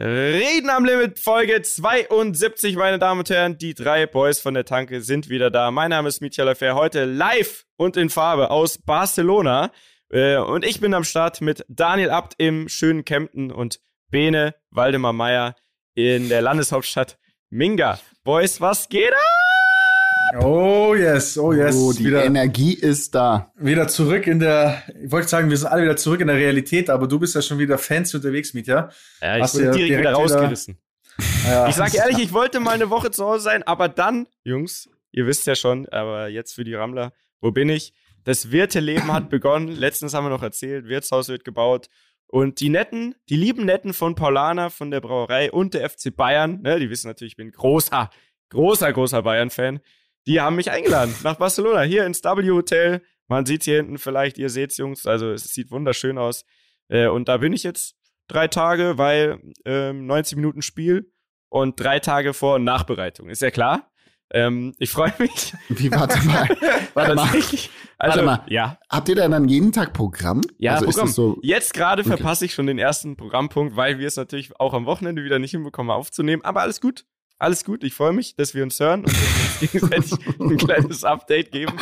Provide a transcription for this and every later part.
Reden am Limit, Folge 72, meine Damen und Herren. Die drei Boys von der Tanke sind wieder da. Mein Name ist Michael Affair, heute live und in Farbe aus Barcelona. Äh, und ich bin am Start mit Daniel Abt im schönen Kempten und Bene Waldemar Meyer in der Landeshauptstadt Minga. Boys, was geht ab? Oh yes, oh yes. Oh, die wieder, Energie ist da. wieder zurück in der, ich wollte sagen, wir sind alle wieder zurück in der Realität, aber du bist ja schon wieder fancy unterwegs, Mietja. Ja, ich Hast bin direkt, direkt wieder wieder- rausgerissen. Ja. Ich sag ehrlich, ich wollte mal eine Woche zu Hause sein, aber dann, Jungs, ihr wisst ja schon, aber jetzt für die Rammler, wo bin ich? Das Wirteleben hat begonnen. Letztens haben wir noch erzählt, Wirtshaus wird gebaut. Und die netten, die lieben Netten von Paulana, von der Brauerei und der FC Bayern, ne, die wissen natürlich, ich bin großer, großer, großer Bayern-Fan. Die haben mich eingeladen nach Barcelona, hier ins W-Hotel. Man sieht hier hinten vielleicht, ihr seht's, Jungs, also es sieht wunderschön aus. Äh, und da bin ich jetzt drei Tage, weil ähm, 90 Minuten Spiel und drei Tage Vor- und Nachbereitung. Ist ja klar. Ähm, ich freue mich. Wie, warte mal. Warte mal. Tatsächlich. Also, Warte mal. ja, Habt ihr da dann jeden Tag Programm? ja, also Programm. So, Jetzt gerade Okay. verpasse ich schon den ersten Programmpunkt, weil wir es natürlich auch am Wochenende wieder nicht hinbekommen aufzunehmen. Aber alles gut. Alles gut. Ich freue mich, dass wir uns hören und uns gegenseitig ein kleines Update geben.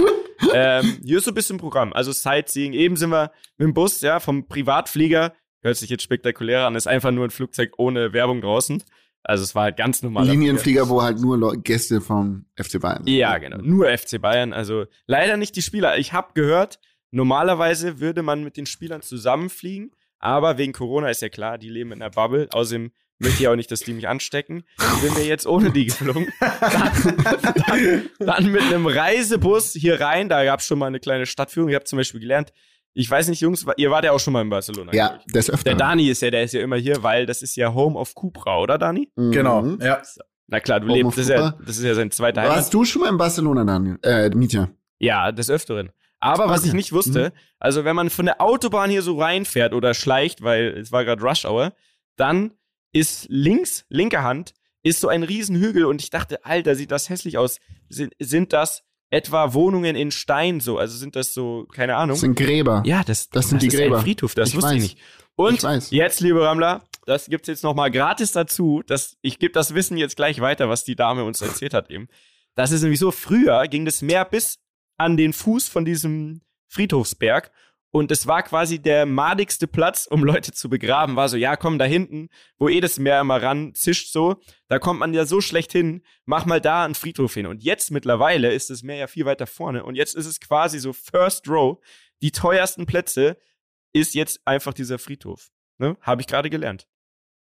Ähm, hier ist so ein bisschen Programm. Also Sightseeing. Eben sind wir mit dem Bus, ja, vom Privatflieger. Hört sich jetzt spektakulär an. Ist einfach nur ein Flugzeug ohne Werbung draußen. Also es war halt ganz normal. Linienflieger, wo halt nur Leu- Gäste vom FC Bayern sind. Ja, genau. Nur FC Bayern. Also leider nicht die Spieler. Ich habe gehört, normalerweise würde man mit den Spielern zusammenfliegen, aber wegen Corona ist ja klar, die leben in einer Bubble. Außerdem möchte ich auch nicht, dass die mich anstecken. Sind wir jetzt ohne die geflogen. Dann, dann, dann mit einem Reisebus hier rein. Da gab es schon mal eine kleine Stadtführung. Ich habe zum Beispiel gelernt, ich weiß nicht, Jungs, ihr wart ja auch schon mal in Barcelona. Ja, ich. des Der. Dani ist ja, der ist ja immer hier, weil das ist ja Home of Cupra, oder Dani? Mhm. Genau, ja. Na klar, du Home lebst, das ist, ja, das ist ja sein zweiter Heimat. Warst du schon mal in Barcelona, Daniel? Äh, Mietja. Ja, des Öfteren. Aber was Okay. ich nicht wusste, also wenn man von der Autobahn hier so reinfährt oder schleicht, weil es war gerade Rush Hour, dann ist links, linke Hand, ist so ein Riesenhügel und ich dachte, Alter, sieht das hässlich aus. Sind, sind das etwa Wohnungen in Stein so? Also sind das so, keine Ahnung. Das sind Gräber. ja, das, das sind die ist Gräber. ein Friedhof, das Ich wusste ich weiß. nicht. Und Ich jetzt, liebe Rammler, das gibt's jetzt nochmal gratis dazu. Das, ich gebe das Wissen jetzt gleich weiter, was die Dame uns erzählt hat eben. Das ist nämlich so, früher ging das Meer bis an den Fuß von diesem Friedhofsberg. Und es war quasi der madigste Platz, um Leute zu begraben. War so, ja, komm, da hinten, wo eh das Meer immer ran zischt so, da kommt man ja so schlecht hin, mach mal da einen Friedhof hin. Und jetzt mittlerweile ist das Meer ja viel weiter vorne. Und jetzt ist es quasi so First Row. Die teuersten Plätze ist jetzt einfach dieser Friedhof. Ne? Habe ich gerade gelernt.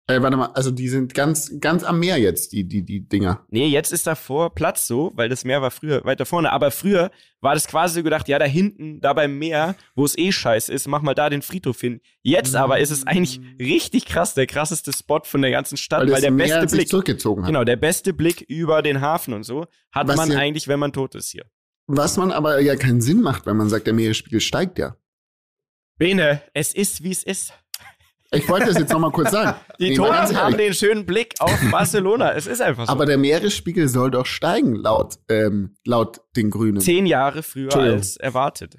Äh, warte mal, also die sind ganz, ganz am Meer jetzt, die, die, die Dinger. Nee, jetzt ist davor Platz so, weil das Meer war früher weiter vorne. Aber früher war das quasi so gedacht, ja, da hinten, da beim Meer, wo es eh scheiße ist, mach mal da den Friedhof hin. Jetzt aber ist es eigentlich richtig krass, der krasseste Spot von der ganzen Stadt, weil, das der Meer beste sich Blick, zurückgezogen hat. genau, der beste Blick über den Hafen und so, hat Was man ja- eigentlich, wenn man tot ist hier. Was man aber ja keinen Sinn macht, wenn man sagt, der Meeresspiegel steigt ja. Bene, es ist, wie es ist. Ich wollte das jetzt noch mal kurz sagen. Die Nee, Toten haben den schönen Blick auf Barcelona. es ist einfach so. Aber der Meeresspiegel soll doch steigen, laut, ähm, laut den Grünen. zehn Jahre früher als erwartet.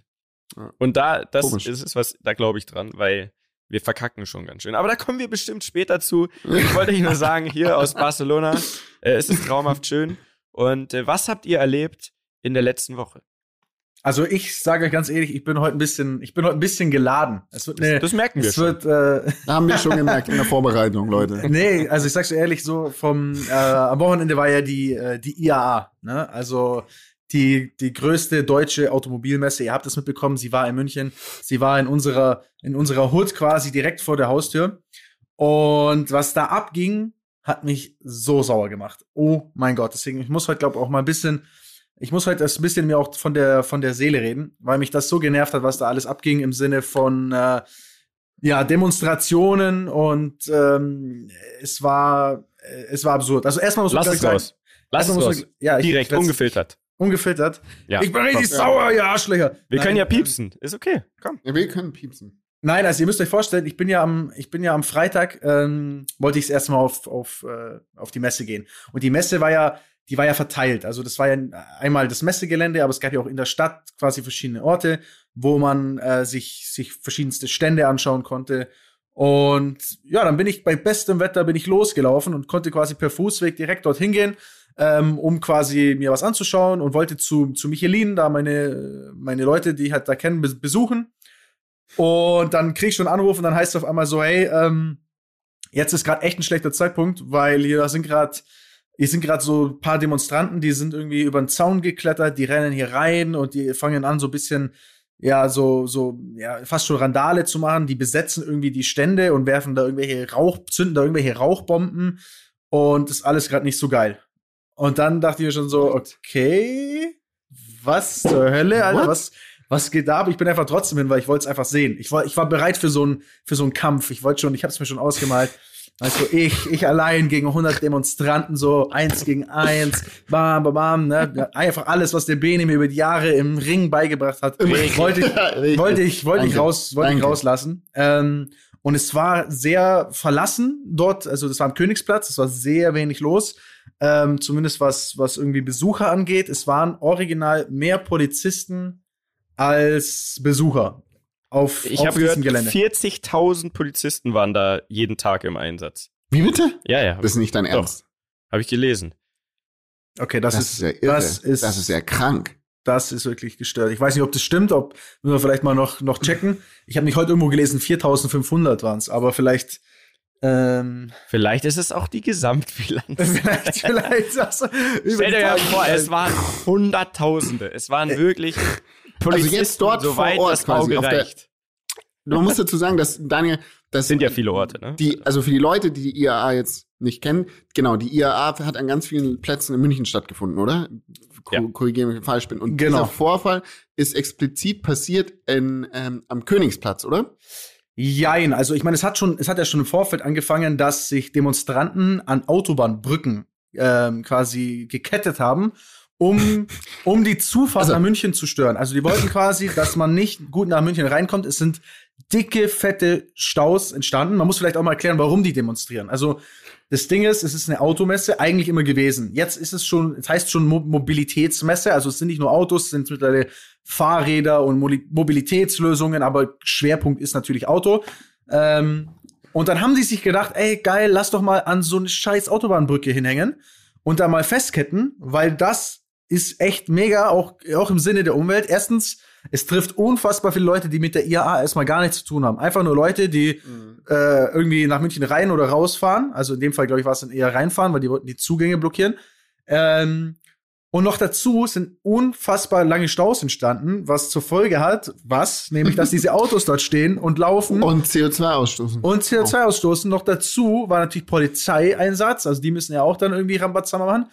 Und da, das Komisch. ist was, da glaube ich dran, weil wir verkacken schon ganz schön. Aber da kommen wir bestimmt später zu. Ich wollte euch nur sagen, hier aus Barcelona, äh, es ist traumhaft schön. Und äh, was habt ihr erlebt in der letzten Woche? Also ich sage euch ganz ehrlich, ich bin heute ein bisschen, ich bin heute ein bisschen geladen. Es wird eine, Das merken wir es schon. wird, äh, Haben wir schon gemerkt in der Vorbereitung, Leute. nee, also ich sag's dir ehrlich, so vom äh, am Wochenende war ja die äh, die IAA, ne? Also die die größte deutsche Automobilmesse. Ihr habt es mitbekommen. Sie war in München. Sie war in unserer in unserer Hood quasi direkt vor der Haustür. Und was da abging, hat mich so sauer gemacht. Oh mein Gott. Deswegen ich muss heute glaube auch mal ein bisschen ich muss heute das ein bisschen mir auch von der von der Seele reden, weil mich das so genervt hat, was da alles abging im Sinne von äh, ja, Demonstrationen und ähm, es war äh, es war absurd. Also erstmal muss man Lass es sagen, raus. Lass es raus. man- ja, ich, Direkt, ich ungefiltert. ungefiltert. Ja. Ich bin richtig Ja. sauer, ihr Arschlöcher. wir Nein, können ja piepsen. Ist okay. Komm. Ja, wir können piepsen. Nein, also ihr müsst euch vorstellen, ich bin ja am, ich bin ja am Freitag, ähm, wollte ich das erste Mal auf, auf, äh, auf die Messe gehen. Und die Messe war ja, die war ja verteilt. Also das war ja einmal das Messegelände, aber es gab ja auch in der Stadt quasi verschiedene Orte, wo man äh, sich, sich verschiedenste Stände anschauen konnte. Und ja, dann bin ich bei bestem Wetter bin ich losgelaufen und konnte quasi per Fußweg direkt dorthin gehen, ähm, um quasi mir was anzuschauen und wollte zu, zu Michelin, da meine, meine Leute, die ich halt da kennen, besuchen. Und dann krieg ich schon einen Anruf und dann heißt es auf einmal so, hey, ähm, jetzt ist gerade echt ein schlechter Zeitpunkt, weil hier sind gerade hier sind gerade so ein paar Demonstranten, die sind irgendwie über den Zaun geklettert, die rennen hier rein und die fangen an so ein bisschen ja, so, so, ja, fast schon Randale zu machen. Die besetzen irgendwie die Stände und werfen da irgendwelche Rauch, zünden da irgendwelche Rauchbomben und das ist alles gerade nicht so geil. Und dann dachte ich mir schon so, okay, was zur Hölle, Alter, was, was geht da ab? Ich bin einfach trotzdem hin, weil ich wollte es einfach sehen. Ich war, ich war bereit für so einen, für so einen Kampf. Ich wollte schon, ich habe es mir schon ausgemalt. Also ich, ich allein gegen 100 Demonstranten, so eins gegen eins, bam, bam, bam, ne? Einfach alles, was der Bene mir über die Jahre im Ring beigebracht hat, wollte ich, wollte ich, wollte ich raus, wollte ich rauslassen. Ähm, und es war sehr verlassen dort, also das war am Königsplatz, es war sehr wenig los, ähm, zumindest was, was irgendwie Besucher angeht. Es waren original mehr Polizisten als Besucher auf, ich habe gehört, 40.000 Polizisten waren da jeden Tag im Einsatz. Wie bitte? Ja, ja. Das ist nicht dein Ernst. Habe ich gelesen. Okay, das, das ist, ist ja irre. Das ist, das ist ja krank. Das ist wirklich gestört. Ich weiß nicht, ob das stimmt, ob müssen wir vielleicht mal noch noch checken. Ich habe nicht heute irgendwo gelesen, 4.500 waren es, aber vielleicht ähm, vielleicht ist es auch die Gesamtbilanz. vielleicht, vielleicht. Also, Stell dir ja vor, es waren Hunderttausende. Es waren wirklich Polizisten, also jetzt dort soweit vor Ort das Auge quasi, reicht. Man muss dazu sagen, dass Daniel, das sind ja viele Orte, ne? Die, also für die Leute, die die IAA jetzt nicht kennen, genau, die IAA hat an ganz vielen Plätzen in München stattgefunden, oder? Ja. Korrigiere mich, falsch bin. Und genau. dieser Vorfall ist explizit passiert in, ähm, am Königsplatz, oder? Jein, also ich meine, es hat schon, es hat ja schon im Vorfeld angefangen, dass sich Demonstranten an Autobahnbrücken ähm, quasi gekettet haben um, um die Zufahrt also, nach München zu stören. Also die wollten quasi, dass man nicht gut nach München reinkommt. Es sind dicke, fette Staus entstanden. Man muss vielleicht auch mal erklären, warum die demonstrieren. Also das Ding ist, es ist eine Automesse eigentlich immer gewesen. Jetzt ist es schon, es heißt schon Mo Mobilitätsmesse. Also es sind nicht nur Autos, es sind mittlerweile Fahrräder und Mo Mobilitätslösungen, aber Schwerpunkt ist natürlich Auto. Ähm, und dann haben die sich gedacht, ey, geil, lass doch mal an so eine scheiß Autobahnbrücke hinhängen und da mal festketten, weil das ist echt mega, auch, auch im Sinne der Umwelt. Erstens, es trifft unfassbar viele Leute, die mit der IAA erstmal gar nichts zu tun haben. Einfach nur Leute, die mhm. äh, irgendwie nach München rein oder rausfahren. Also in dem Fall, glaube ich, war es dann eher reinfahren, weil die wollten die Zugänge blockieren. Ähm, und noch dazu sind unfassbar lange Staus entstanden, was zur Folge hat, was? Nämlich, dass diese Autos dort stehen und laufen. Und CO2 ausstoßen. Und CO2 ausstoßen. Noch dazu war natürlich Polizeieinsatz, also die müssen ja auch dann irgendwie Rambazamba machen.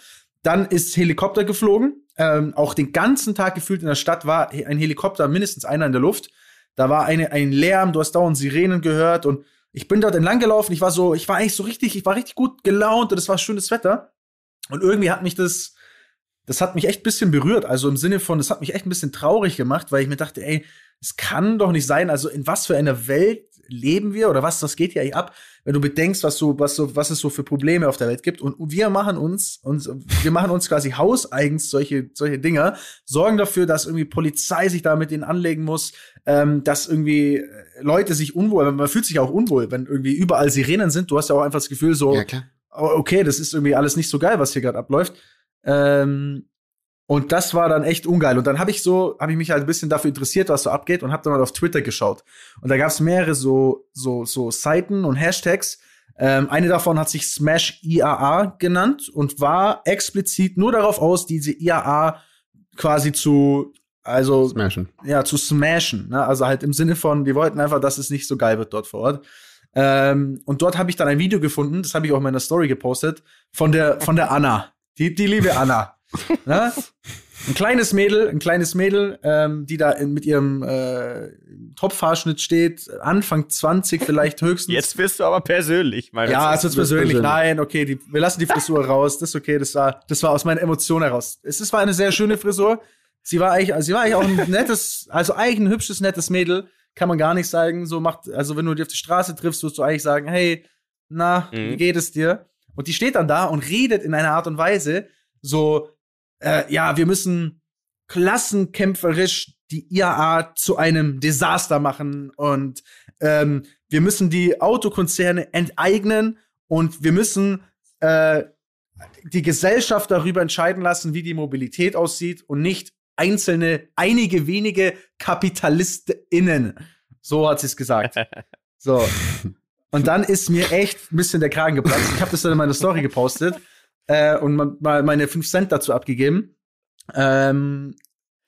Dann ist Helikopter geflogen. Ähm, auch den ganzen Tag gefühlt in der Stadt war ein Helikopter, mindestens einer in der Luft. Da war eine, ein Lärm, du hast dauernd Sirenen gehört und ich bin dort entlang gelaufen. Ich war so, ich war eigentlich so richtig, ich war richtig gut gelaunt und es war schönes Wetter. Und irgendwie hat mich das, das hat mich echt ein bisschen berührt. Also im Sinne von, das hat mich echt ein bisschen traurig gemacht, weil ich mir dachte, ey, es kann doch nicht sein. Also in was für einer Welt leben wir oder was, was geht hier eigentlich ab? wenn du bedenkst, was so, was so, was es so für Probleme auf der Welt gibt. Und, wir machen uns, uns, wir machen uns quasi hauseigens solche, solche Dinger, sorgen dafür, dass irgendwie Polizei sich da mit denen anlegen muss, ähm, dass irgendwie äh, Leute sich unwohl, man fühlt sich auch unwohl, wenn irgendwie überall Sirenen sind. Du hast ja auch einfach das Gefühl so, ja, okay, das ist irgendwie alles nicht so geil, was hier gerade abläuft. Ähm, und das war dann echt ungeil. Und dann habe ich so, habe ich mich halt ein bisschen dafür interessiert, was so abgeht und habe dann mal auf Twitter geschaut. Und da gab es mehrere so, so, so Seiten und Hashtags. Ähm, eine davon hat sich Smash IAA genannt und war explizit nur darauf aus, diese IAA quasi zu, also smashen. ja, zu smashen. Ne? Also halt im Sinne von, die wollten einfach, dass es nicht so geil wird dort vor Ort. Ähm, und dort habe ich dann ein Video gefunden, das habe ich auch in meiner Story gepostet, von der, von der Anna. Die, die liebe Anna. Ne? Ein kleines Mädel, ein kleines Mädel, ähm, die da in, mit ihrem äh, Topfhaarschnitt steht, Anfang 20 vielleicht höchstens. Jetzt bist du aber persönlich, meine Ja, es ist persönlich. persönlich. Nein, okay, die, wir lassen die Frisur raus. Das ist okay, das war, das war aus meinen Emotionen heraus. Es ist, war eine sehr schöne Frisur. Sie war eigentlich, also sie war eigentlich auch ein nettes, also eigentlich ein hübsches, nettes Mädel. Kann man gar nicht sagen. So macht, also wenn du die auf die Straße triffst, wirst du eigentlich sagen, hey, na, mhm. wie geht es dir? Und die steht dann da und redet in einer Art und Weise, so, äh, ja, wir müssen klassenkämpferisch die IAA zu einem Desaster machen und ähm, wir müssen die Autokonzerne enteignen und wir müssen äh, die Gesellschaft darüber entscheiden lassen, wie die Mobilität aussieht und nicht einzelne, einige wenige KapitalistInnen. So hat sie es gesagt. So. Und dann ist mir echt ein bisschen der Kragen geplatzt. Ich habe das dann in meiner Story gepostet äh, und mal meine 5 Cent dazu abgegeben. Ähm,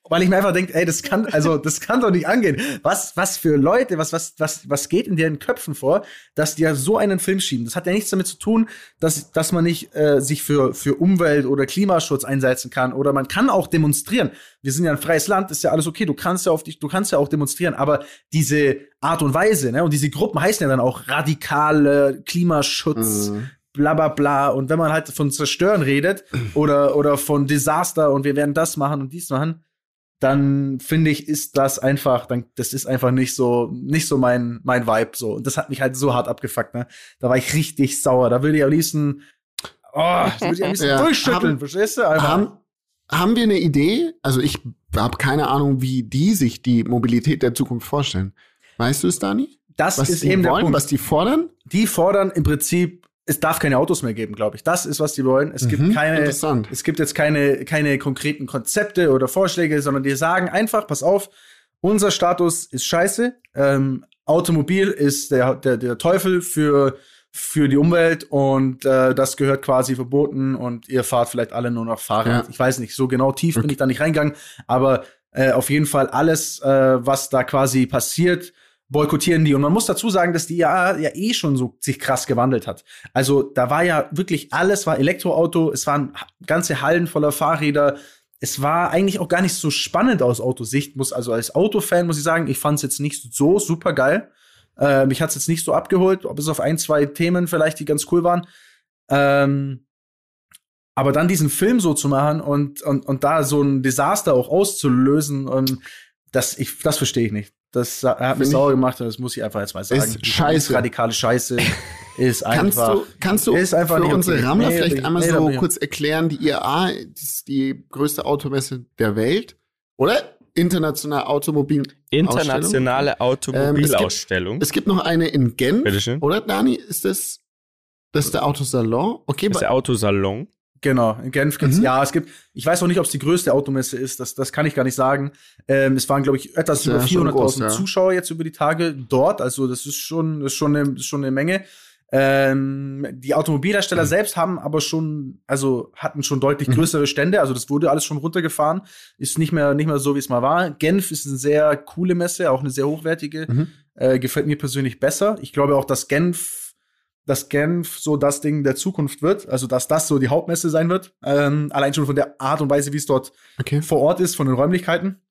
weil ich mir einfach denke, ey, das kann, also das kann doch nicht angehen. Was, was für Leute, was, was, was, was geht in deren Köpfen vor, dass die ja so einen Film schieben? Das hat ja nichts damit zu tun, dass, dass man nicht äh, sich für, für Umwelt oder Klimaschutz einsetzen kann oder man kann auch demonstrieren. Wir sind ja ein freies Land, ist ja alles okay. Du kannst ja auf dich, du kannst ja auch demonstrieren, aber diese Art und Weise, ne, und diese Gruppen heißen ja dann auch radikale Klimaschutz. Mhm bla bla bla. Und wenn man halt von Zerstören redet oder, oder von Desaster und wir werden das machen und dies machen, dann finde ich, ist das einfach, dann, das ist einfach nicht so, nicht so mein, mein Vibe, so. Und das hat mich halt so hart abgefuckt, ne. Da war ich richtig sauer. Da würde ich am liebsten, oh, da würde ich am liebsten ja, durchschütteln, haben, verstehst du? Einfach. Haben, haben wir eine Idee? Also ich habe keine Ahnung, wie die sich die Mobilität der Zukunft vorstellen. Weißt du es, Dani? Das was ist eben wollen, der Punkt. Was die fordern? Die fordern im Prinzip es darf keine Autos mehr geben, glaube ich. Das ist, was die wollen. Es mhm, gibt keine, es gibt jetzt keine, keine konkreten Konzepte oder Vorschläge, sondern die sagen einfach, pass auf, unser Status ist scheiße. Ähm, Automobil ist der, der, der Teufel für, für die Umwelt und äh, das gehört quasi verboten und ihr fahrt vielleicht alle nur noch Fahrrad. Ja. Ich weiß nicht, so genau tief okay. bin ich da nicht reingegangen, aber äh, auf jeden Fall alles, äh, was da quasi passiert, boykottieren die. Und man muss dazu sagen, dass die ja, ja eh schon so sich krass gewandelt hat. Also da war ja wirklich alles, war Elektroauto, es waren ganze Hallen voller Fahrräder. Es war eigentlich auch gar nicht so spannend aus Autosicht. Muss also als Autofan muss ich sagen, ich fand es jetzt nicht so super geil. Äh, mich hat es jetzt nicht so abgeholt, ob es auf ein, zwei Themen vielleicht, die ganz cool waren. Ähm, aber dann diesen Film so zu machen und, und, und da so ein Desaster auch auszulösen, und das, ich, das verstehe ich nicht. Das hat mich sauer gemacht und das muss ich einfach jetzt mal sagen. Ist scheiße. radikale Scheiße ist einfach. Kannst du, kannst du ist einfach für unsere okay. Rammler nee, vielleicht nee, einmal nee, so kurz erklären, die IAA ist die größte Automesse der Welt, oder? Internationale Automobil Internationale Automobilausstellung. Ähm, es, gibt, es, gibt, noch eine in Genf, oder Dani? Ist das, das ist der Autosalon? Okay, das ist der Autosalon. Genau, in Genf gibt's, mhm. ja, es gibt, ich weiß auch nicht, ob es die größte Automesse ist, das, das kann ich gar nicht sagen. Ähm, es waren, glaube ich, etwas über 400.000 ja. Zuschauer jetzt über die Tage dort, also das ist schon, das ist schon, eine, ist schon eine Menge. Ähm, die Automobilhersteller mhm. selbst haben aber schon, also hatten schon deutlich mhm. größere. Stände, also das wurde alles schon runtergefahren, ist nicht mehr, nicht mehr so, wie es mal war. Genf ist eine sehr coole Messe, auch eine sehr hochwertige, mhm. äh, gefällt mir persönlich besser. Ich glaube auch, dass Genf dass Genf so das Ding der Zukunft wird, also dass das so die Hauptmesse sein wird. Ähm, allein schon von der Art und Weise, wie es dort okay. vor Ort ist, von den Räumlichkeiten.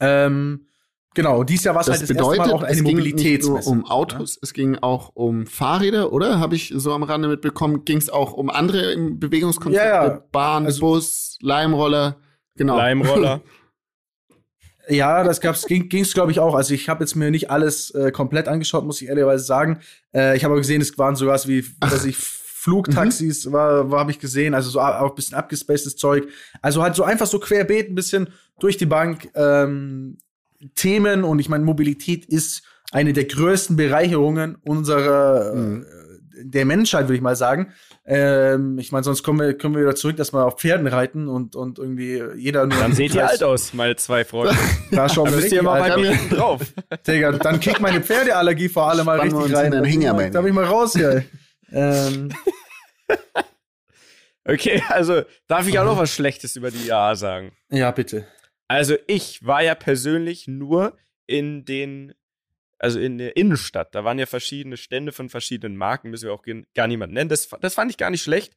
Ähm, genau, dies Jahr war es halt das bedeutet, erste Mal auch eine Mobilitätsmesse. um Autos, ja? es ging auch um Fahrräder, oder? Habe ich so am Rande mitbekommen. Ging es auch um andere Bewegungskonzepte? Ja, ja. Bahn, also, Bus, Leimroller, genau. Leimroller. Ja, das gab's, ging es, glaube ich, auch. Also ich habe jetzt mir nicht alles äh, komplett angeschaut, muss ich ehrlicherweise sagen. Äh, ich habe aber gesehen, es waren sogar wie, dass ich Flugtaxis mhm. war, war habe ich gesehen, also so auch ein bisschen abgespacedes Zeug. Also halt so einfach so querbeet ein bisschen durch die Bank ähm, Themen und ich meine, Mobilität ist eine der größten Bereicherungen unserer mhm. Der Menschheit, würde ich mal sagen. Ähm, ich meine, sonst kommen wir, kommen wir wieder zurück, dass wir auf Pferden reiten und, und irgendwie jeder nur. Dann seht ihr alt aus, meine zwei Freunde. da schauen wir müsst ihr mal bei mir drauf. Digga, dann kriegt meine Pferdeallergie vor allem mal Spannen richtig rein. Da, da bin ich mal raus hier. ähm. Okay, also darf ich auch noch was Schlechtes über die IAA sagen? Ja, bitte. Also ich war ja persönlich nur in den also in der Innenstadt. Da waren ja verschiedene Stände von verschiedenen Marken, müssen wir auch gar niemand nennen. Das, das fand ich gar nicht schlecht.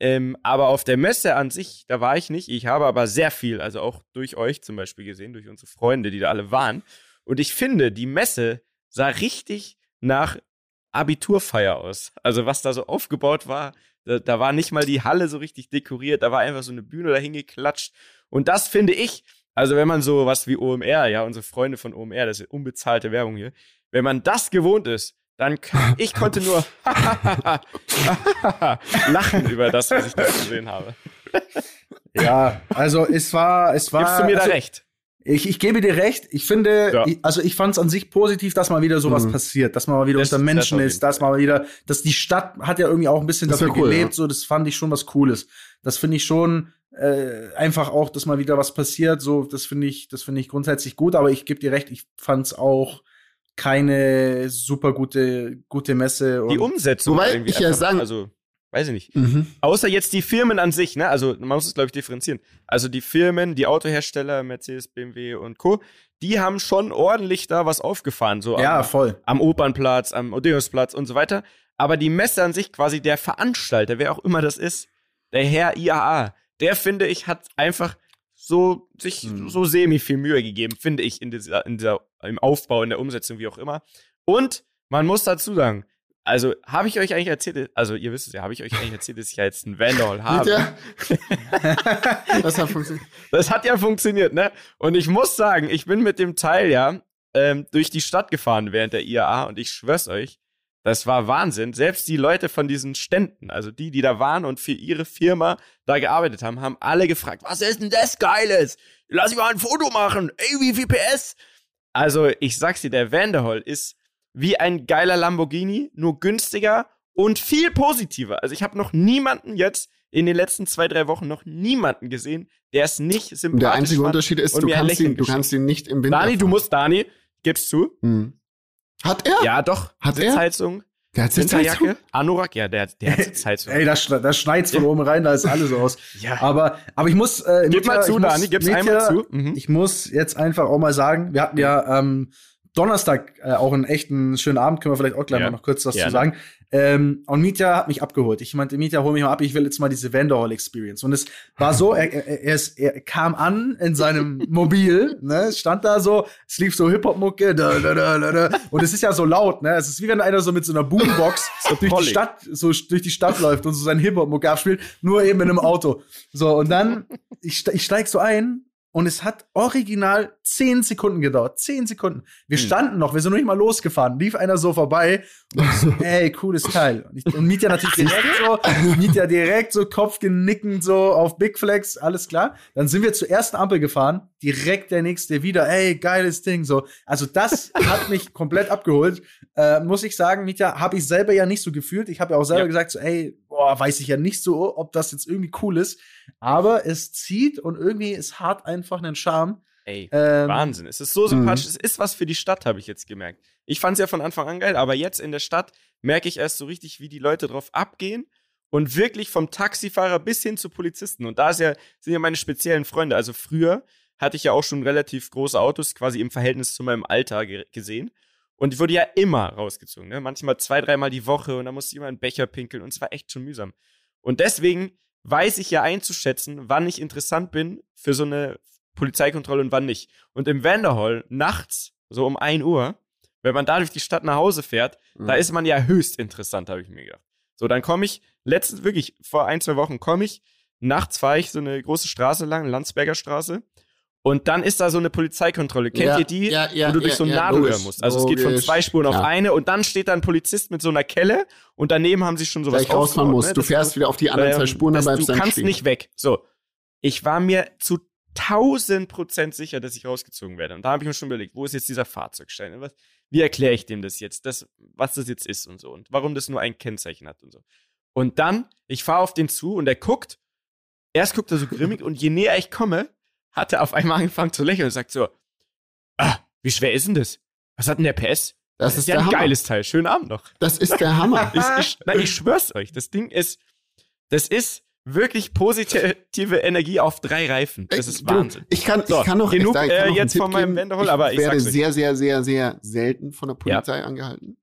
Ähm, aber auf der Messe an sich, da war ich nicht. Ich habe aber sehr viel, also auch durch euch zum Beispiel gesehen, durch unsere Freunde, die da alle waren. Und ich finde, die Messe sah richtig nach Abiturfeier aus. Also was da so aufgebaut war, da, da war nicht mal die Halle so richtig dekoriert, da war einfach so eine Bühne dahin geklatscht. Und das finde ich, also wenn man so was wie OMR, ja, unsere Freunde von OMR, das ist unbezahlte Werbung hier, wenn man das gewohnt ist, dann ich konnte nur lachen über das, was ich da gesehen habe. ja, also es war, es war. Gibst du mir also, da recht? Ich, ich gebe dir recht. Ich finde, ja. ich, also ich fand es an sich positiv, dass mal wieder sowas mhm. passiert, dass man mal wieder das, unter Menschen das ist, dass man mal wieder, dass die Stadt hat ja irgendwie auch ein bisschen das dafür cool, gelebt, ja. so das fand ich schon was Cooles. Das finde ich schon äh, einfach auch, dass mal wieder was passiert, so das finde ich, das finde ich grundsätzlich gut. Aber ich gebe dir recht, ich fand es auch keine super gute gute Messe. die Umsetzung. Wobei ich ja sagen, also Weiß ich nicht. Mhm. Außer jetzt die Firmen an sich, ne? Also man muss es, glaube ich, differenzieren. Also die Firmen, die Autohersteller, Mercedes, BMW und Co., die haben schon ordentlich da was aufgefahren. So ja, am, voll. Am Opernplatz, am Odeonsplatz und so weiter. Aber die Messe an sich, quasi der Veranstalter, wer auch immer das ist, der Herr IAA, der finde ich, hat einfach so sich mhm. so semi viel Mühe gegeben, finde ich, in dieser, in dieser, im Aufbau, in der Umsetzung, wie auch immer. Und man muss dazu sagen, also, habe ich euch eigentlich erzählt, also ihr wisst es ja, habe ich euch eigentlich erzählt, dass ich ja jetzt einen Vandal habe? Ja. das hat funktioniert. Das hat ja funktioniert, ne? Und ich muss sagen, ich bin mit dem Teil ja ähm, durch die Stadt gefahren während der IAA und ich schwör's euch, das war Wahnsinn. Selbst die Leute von diesen Ständen, also die, die da waren und für ihre Firma da gearbeitet haben, haben alle gefragt, was ist denn das Geiles? Lass ich mal ein Foto machen. Ey, wie viel PS? Also, ich sag's dir, der Vanderhol ist wie ein geiler Lamborghini, nur günstiger und viel positiver. Also ich habe noch niemanden jetzt in den letzten zwei, drei Wochen noch niemanden gesehen, der es nicht sympathisch Der einzige Unterschied ist, du kannst, ihn, du kannst ihn nicht im Winter Dani, fahren. du musst, Dani, gibst zu. Hm. Hat er? Ja, doch. Hat Sitzheizung. er? Der hat Sitzheizung? Anorak, ja, der, der hat Sitzheizung. Ey, das, das schneit's von oben rein, da ist alles aus. ja. Aber, aber ich muss, äh, Gib mal zu, Dani, gib's Mietja, einmal zu. Mhm. Ich muss jetzt einfach auch mal sagen, wir hatten ja, ähm, Donnerstag äh, auch einen echten schönen Abend, können wir vielleicht auch gleich ja. mal noch kurz was Gerne. zu sagen. Ähm, und Mietja hat mich abgeholt. Ich meinte, Mietja, hol mich mal ab, ich will jetzt mal diese Vanderhall Experience. Und es war so, er, er, er, ist, er kam an in seinem Mobil, ne, stand da so, es lief so Hip-Hop-Mucke, da, da, da, da, da. und es ist ja so laut, ne, es ist wie wenn einer so mit so einer Boombox durch die Stadt, so durch die Stadt läuft und so sein Hip-Hop-Mucke abspielt, nur eben in einem Auto. So, und dann, ich, ich steig so ein und es hat original zehn Sekunden gedauert. Zehn Sekunden. Wir hm. standen noch, wir sind noch nicht mal losgefahren. Lief einer so vorbei und ich so, ey, cooles Teil. Und, ich, und Mietja natürlich direkt so, Mietja direkt so Kopfgenickend so auf Big Flex, alles klar. Dann sind wir zur ersten Ampel gefahren, direkt der nächste wieder, ey, geiles Ding, so. Also das hat mich komplett abgeholt. Äh, muss ich sagen, Mietja, habe ich selber ja nicht so gefühlt. Ich habe ja auch selber ja. gesagt, so, ey, boah, weiß ich ja nicht so, ob das jetzt irgendwie cool ist. Aber es zieht und irgendwie es hat einfach einen Charme. Ey, ähm, Wahnsinn. Es ist so sympathisch. Mhm. Es ist was für die Stadt, habe ich jetzt gemerkt. Ich fand es ja von Anfang an geil, aber jetzt in der Stadt merke ich erst so richtig, wie die Leute drauf abgehen und wirklich vom Taxifahrer bis hin zu Polizisten. Und da ist ja, sind ja meine speziellen Freunde. Also früher hatte ich ja auch schon relativ große Autos, quasi im Verhältnis zu meinem Alter gesehen. Und ich wurde ja immer rausgezogen, ne? Manchmal zwei, dreimal die Woche und da musste ich immer einen Becher pinkeln und es war echt schon mühsam. Und deswegen weiß ich ja einzuschätzen, wann ich interessant bin für so eine Polizeikontrolle und wann nicht. Und im Vanderhall nachts, so um 1 Uhr, wenn man da durch die Stadt nach Hause fährt, mhm. da ist man ja höchst interessant, habe ich mir gedacht. So, dann komme ich, letztens wirklich, vor ein, zwei Wochen komme ich, nachts fahre ich so eine große Straße lang, Landsberger Straße, und dann ist da so eine Polizeikontrolle. Kennt ja, ihr die? Ja, ja, wo du durch so ein Nadelöhr musst. Also logisch. es geht von zwei Spuren auf eine und dann steht da ein Polizist mit so einer Kelle und daneben haben sie schon sowas Gleich rausfahren muss. Ne? Du fährst wieder auf die anderen ähm, zwei Spuren, dann bleibst du kannst stehen. nicht weg. So. Ich war mir zu 1000 Prozent sicher, dass ich rausgezogen werde. Und da habe ich mir schon überlegt, wo ist jetzt dieser Fahrzeugstein? Was, wie erkläre ich dem das jetzt, das, was das jetzt ist und so und warum das nur ein Kennzeichen hat und so. Und dann, ich fahre auf den zu und er guckt, erst guckt er so grimmig und je näher ich komme, hat er auf einmal angefangen zu lächeln und sagt so, ah, wie schwer ist denn das? Was hat denn der PS? Das, das ist, ja ein Hammer. geiles Teil. Schönen Abend noch. Das ist der Hammer. ich, ich, nein, ich schwör's euch, das Ding ist, das ist wirklich positive Energie auf drei Reifen. Das ist Wahnsinn. Ich kann, so, ich kann noch, genug, ich, äh, noch jetzt von meinem Wendehol, aber ich werde sehr, sehr, sehr, sehr selten von der Polizei ja. angehalten.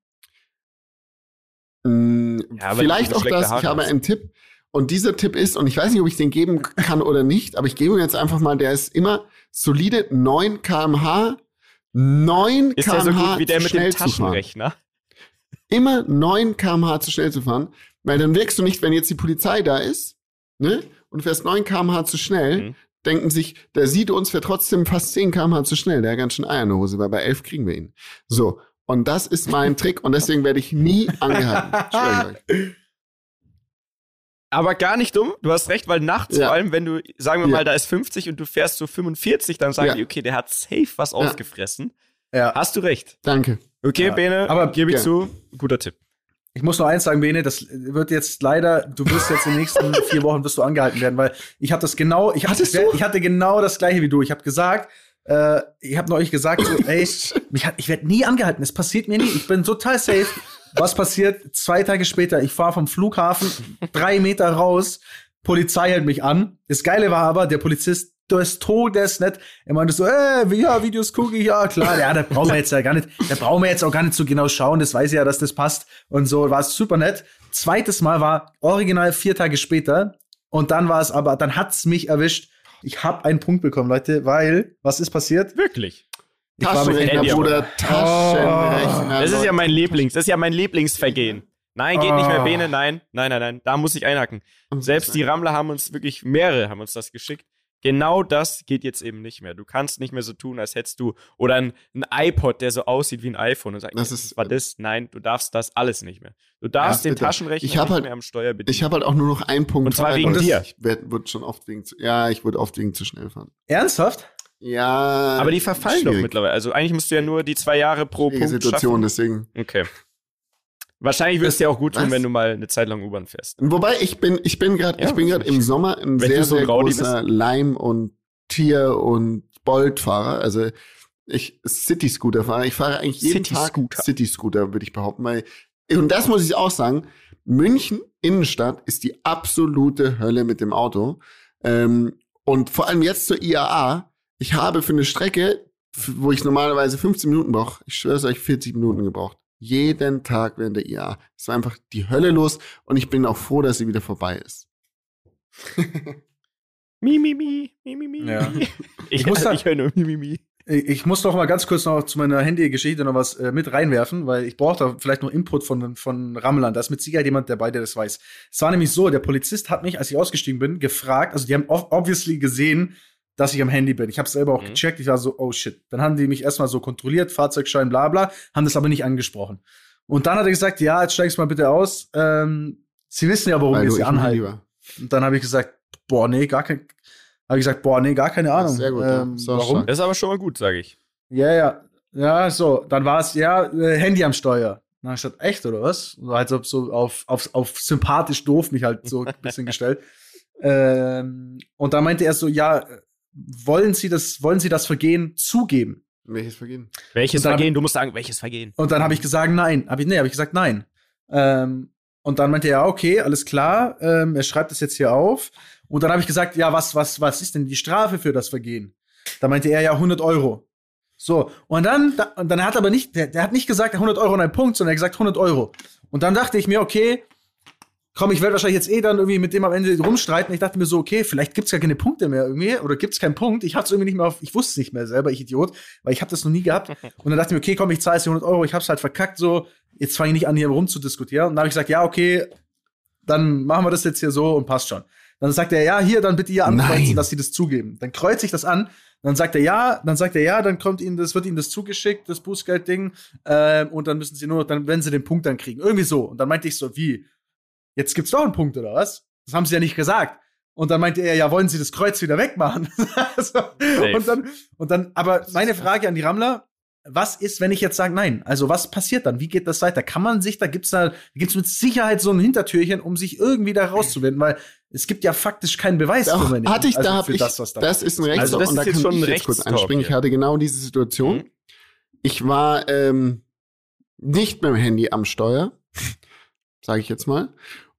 Hm, ja, vielleicht auch das. Ich habe einen Tipp. Und dieser Tipp ist, und ich weiß nicht, ob ich den geben kann oder nicht, aber ich gebe ihn jetzt einfach mal, der ist immer solide 9 kmh, 9 ist kmh. Ist der so gut wie der mit dem Taschenrechner? Immer 9 kmh zu schnell zu fahren, weil dann wirkst du nicht, wenn jetzt die Polizei da ist, ne, und du fährst 9 kmh zu schnell, mhm. denken sich, der sieht uns, fährt trotzdem fast 10 kmh zu schnell, der hat ganz schön Eier in der Hose, weil bei 11 kriegen wir ihn. So. Und das ist mein Trick und deswegen werde ich nie angehalten. Aber gar nicht dumm, du hast recht, weil nachts, ja. vor allem, wenn du, sagen wir ja. mal, da ist 50 und du fährst so 45, dann sagen ja. die, okay, der hat safe was ausgefressen. Ja. Hast du recht. Danke. Okay, Bene, aber gebe ich zu, guter Tipp. Ich muss nur eins sagen, Bene, das wird jetzt leider, du wirst jetzt in den nächsten vier Wochen wirst du angehalten werden, weil ich habe das genau, ich, hab, ich hatte genau das gleiche wie du. Ich habe gesagt, äh, ich habe neulich gesagt, so, ey, mich hat, ich werde nie angehalten. Es passiert mir nie. Ich bin total safe. Was passiert? Zwei Tage später, ich fahre vom Flughafen drei Meter raus, Polizei hält mich an. Das Geile war aber, der Polizist des Todes nicht. Er meinte so, äh, ja, Videos gucke ich, ja, klar, ja, da brauchen wir jetzt ja gar nicht, da brauchen wir jetzt auch gar nicht so genau schauen, das weiß ich ja, dass das passt und so, war es super nett. Zweites Mal war original vier Tage später und dann war es aber, dann hat's mich erwischt. Ich habe einen Punkt bekommen, Leute, weil, was ist passiert? Wirklich? Taschenrechner, Bruder, Taschenrechner. Das ist ja mein Lieblings, das ist ja mein Lieblingsvergehen. Nein, geht oh. nicht mehr Bene, nein, nein, nein, nein, da muss ich einhacken. Selbst die Rammler haben uns wirklich, mehrere haben uns das geschickt. Genau das geht jetzt eben nicht mehr. Du kannst nicht mehr so tun, als hättest du oder ein, ein iPod, der so aussieht wie ein iPhone und sagst, das ist, war das? Nein, du darfst das alles nicht mehr. Du darfst ja, den Taschenrechner ich nicht halt, mehr am Steuer bedienen. Ich habe halt auch nur noch einen Punkt. Und zwar wegen dir. Ich wurde schon oft wegen zu, ja, ich wurde oft wegen zu schnell fahren. Ernsthaft? Ja. Aber die verfallen schwierig. doch mittlerweile. Also eigentlich musst du ja nur die zwei Jahre pro Punkt Situation, schaffen. deswegen. Okay. Wahrscheinlich wirst du ja auch gut tun, was? wenn du mal eine Zeit lang U-Bahn fährst. Wobei ich bin, ich bin gerade, ja, ich bin gerade im Sommer ein sehr, so sehr großer Leim- und Tier- und Bolt-Fahrer. Also ich City-Scooter-Fahrer. Ich fahre eigentlich jeden City Tag City-Scooter, würde ich behaupten. Weil, und das muss ich auch sagen. München Innenstadt ist die absolute Hölle mit dem Auto. Ähm, und vor allem jetzt zur IAA. Ich habe für eine Strecke, wo ich normalerweise 15 Minuten brauche, ich schwöre es euch, 40 Minuten gebraucht. Jeden Tag während der IA. Es war einfach die Hölle los und ich bin auch froh, dass sie wieder vorbei ist. mi, mi, mi, mi, mi, mi. Ja. Ich, ich, muss da, ich höre nur mi, mi, mi. Ich muss noch mal ganz kurz noch zu meiner Handy-Geschichte noch was äh, mit reinwerfen, weil ich brauche da vielleicht noch Input von, von Rammlern. Da ist mit Sicherheit jemand dabei, der das weiß. Es war nämlich so, der Polizist hat mich, als ich ausgestiegen bin, gefragt, also die haben obviously gesehen, dass ich am Handy bin. Ich habe selber auch mhm. gecheckt. Ich war so, oh shit. Dann haben die mich erstmal so kontrolliert, Fahrzeugschein, bla bla, haben das aber nicht angesprochen. Und dann hat er gesagt, ja, jetzt steigst du mal bitte aus. Ähm, sie wissen ja, warum Weil wir sie anhalten. Und dann habe ich gesagt, boah, nee, gar kein. Habe ich gesagt, boah, nee, gar keine Ahnung. Sehr gut. Ähm, ja. warum? Das ist aber schon mal gut, sage ich. Ja, ja. Ja, so. Dann war es, ja, äh, Handy am Steuer. Dann habe ich gesagt, echt, oder was? So, halt so auf, auf, auf sympathisch doof mich halt so ein bisschen gestellt. Ähm, und dann meinte er so, ja, wollen Sie das, wollen Sie das Vergehen zugeben? Welches Vergehen? Welches Vergehen? Du musst sagen, welches Vergehen? Und dann habe ich gesagt, nein. Hab ich, nee, habe ich gesagt, nein. Ähm, und dann meinte er, okay, alles klar. Ähm, er schreibt das jetzt hier auf. Und dann habe ich gesagt, ja, was, was, was ist denn die Strafe für das Vergehen? Da meinte er, ja, 100 Euro. So, und dann, da, und dann hat aber nicht, der, der hat nicht gesagt 100 Euro und ein Punkt, sondern er hat gesagt 100 Euro. Und dann dachte ich mir, okay, komm, ich werde wahrscheinlich jetzt eh dann irgendwie mit dem am Ende rumstreiten. Ich dachte mir so, okay, vielleicht gibt's gar keine Punkte mehr irgendwie oder gibt's keinen Punkt. Ich hab's irgendwie nicht mehr auf, ich wusste es nicht mehr selber, ich Idiot, weil ich habe das noch nie gehabt. Und dann dachte ich mir, okay, komm, ich zahle jetzt 100 Euro, ich hab's halt verkackt so. Jetzt fange ich nicht an, hier rumzudiskutieren. Und dann habe ich gesagt, ja, okay, dann machen wir das jetzt hier so und passt schon. Dann sagt er, ja, hier, dann bitte ihr ankreuzen, Nein. dass sie das zugeben. Dann kreuze ich das an. Dann sagt er ja, dann sagt er ja, dann kommt ihnen das, wird ihnen das zugeschickt, das Bußgeldding, ähm, und dann müssen sie nur, dann werden sie den Punkt dann kriegen. Irgendwie so. Und dann meinte ich so, wie? Jetzt gibt's doch einen Punkt, oder was? Das haben sie ja nicht gesagt. Und dann meinte er, ja, wollen Sie das Kreuz wieder wegmachen? so. und dann, und dann, aber meine Frage an die Rammler, was ist, wenn ich jetzt sage nein? Also was passiert dann? Wie geht das weiter? Kann man sich, da gibt's da, gibt's mit Sicherheit so ein Hintertürchen, um sich irgendwie da rauszuwenden, weil es gibt ja faktisch keinen Beweis Doch, für Hatte ich also da, hab ich, das, da das ist ein Rechts also das und da kann schon ich jetzt kurz anspringen. Ich hatte genau diese Situation. Mhm. Ich war ähm, nicht mit dem Handy am Steuer, sage ich jetzt mal